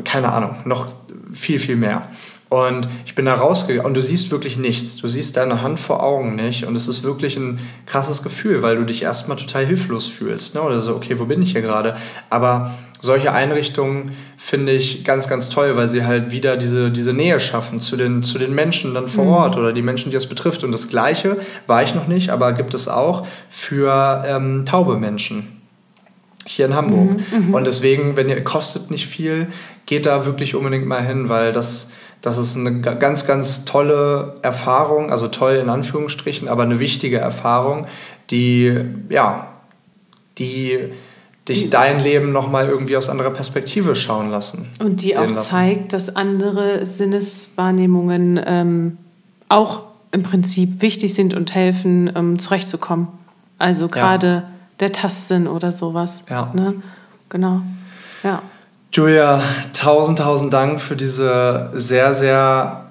keine Ahnung, noch viel, viel mehr. Und ich bin da rausgegangen und du siehst wirklich nichts. Du siehst deine Hand vor Augen nicht. Und es ist wirklich ein krasses Gefühl, weil du dich erstmal total hilflos fühlst. Ne? Oder so, okay, wo bin ich hier gerade? Aber solche Einrichtungen finde ich ganz, ganz toll, weil sie halt wieder diese, diese Nähe schaffen zu den, zu den Menschen dann vor Ort oder die Menschen, die es betrifft. Und das Gleiche war ich noch nicht, aber gibt es auch für ähm, taube Menschen hier in Hamburg. Und deswegen, wenn ihr kostet nicht viel, geht da wirklich unbedingt mal hin, weil das, das ist eine ga- ganz, ganz tolle Erfahrung, also toll in Anführungsstrichen, aber eine wichtige Erfahrung, die, ja, die dich dein Leben nochmal irgendwie aus anderer Perspektive schauen lassen. Und die auch lassen. zeigt, dass andere Sinneswahrnehmungen ähm, auch im Prinzip wichtig sind und helfen, ähm, zurechtzukommen. Also gerade der Tastsinn oder sowas. Ja. Ne? Genau. Ja. Julia, tausend, tausend Dank für diese sehr, sehr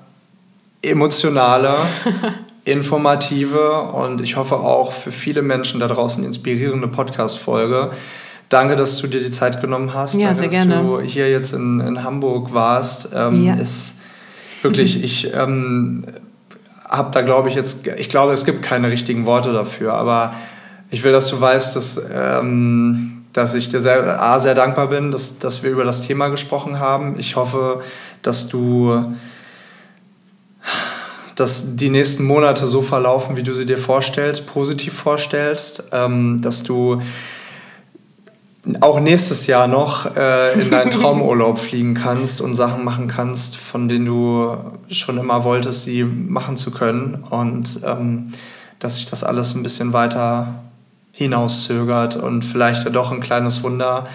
emotionale, informative und ich hoffe auch für viele Menschen da draußen inspirierende Podcast-Folge. Danke, dass du dir die Zeit genommen hast. Ja, Danke, sehr dass gerne. du hier jetzt in, in Hamburg warst. Ähm, Ja. Ist wirklich, ich ähm, habe da, glaube ich, jetzt, ich glaube, es gibt keine richtigen Worte dafür, aber ich will, dass du weißt, dass, ähm, dass ich dir sehr, A, sehr dankbar bin, dass, dass wir über das Thema gesprochen haben. Ich hoffe, dass du dass die nächsten Monate so verlaufen, wie du sie dir vorstellst, positiv vorstellst, ähm, dass du auch nächstes Jahr noch äh, in deinen Traumurlaub fliegen kannst und Sachen machen kannst, von denen du schon immer wolltest, sie machen zu können und ähm, dass sich das alles ein bisschen weiter hinauszögert und vielleicht ja doch ein kleines Wunder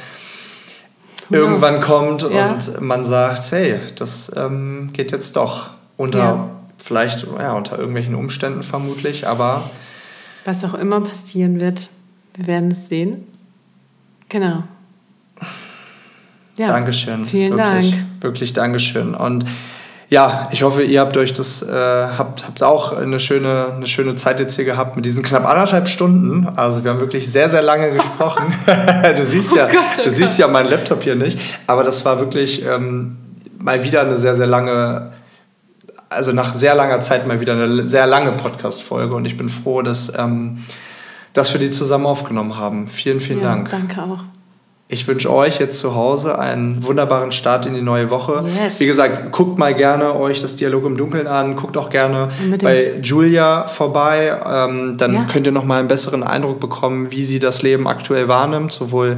irgendwann kommt Ja. und man sagt, hey, das ähm, geht jetzt doch unter Ja. vielleicht ja, unter irgendwelchen Umständen vermutlich, aber Was auch immer passieren wird, wir werden es sehen. Genau. Ja. Dankeschön. Vielen wirklich, Dank. Wirklich Dankeschön. Und ja, ich hoffe, ihr habt euch das, äh, habt, habt auch eine schöne, eine schöne Zeit jetzt hier gehabt mit diesen knapp anderthalb Stunden. Also wir haben wirklich sehr, sehr lange gesprochen. du siehst ja, Oh Gott, oh du Gott. siehst ja meinen Laptop hier nicht. Aber das war wirklich ähm, mal wieder eine sehr, sehr lange, also nach sehr langer Zeit mal wieder eine sehr lange Podcast-Folge. Und ich bin froh, dass, ähm, dass wir die zusammen aufgenommen haben. Vielen, vielen ja, Dank. Danke auch. Ich wünsche euch jetzt zu Hause einen wunderbaren Start in die neue Woche. Yes. Wie gesagt, guckt mal gerne euch das Dialog im Dunkeln an. Guckt auch gerne Unbedingt. bei Julia vorbei. Ähm, dann Ja. könnt ihr noch mal einen besseren Eindruck bekommen, wie sie das Leben aktuell wahrnimmt, sowohl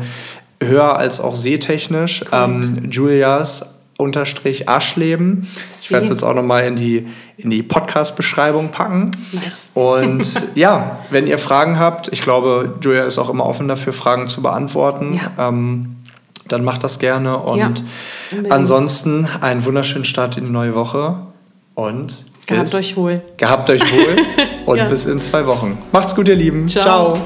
hör- als auch sehtechnisch. Ähm, Julias unterstrich Aschleben. Ich werde es jetzt auch noch mal in die, in die Podcast-Beschreibung packen. Nice. Und ja, wenn ihr Fragen habt, ich glaube, Julia ist auch immer offen dafür, Fragen zu beantworten. Ja. Ähm, dann macht das gerne. Und Ja, ansonsten einen wunderschönen Start in die neue Woche. Und Gehabt bis, euch wohl. Gehabt euch wohl. und Ja. bis in zwei Wochen. Macht's gut, ihr Lieben. Ciao. Ciao.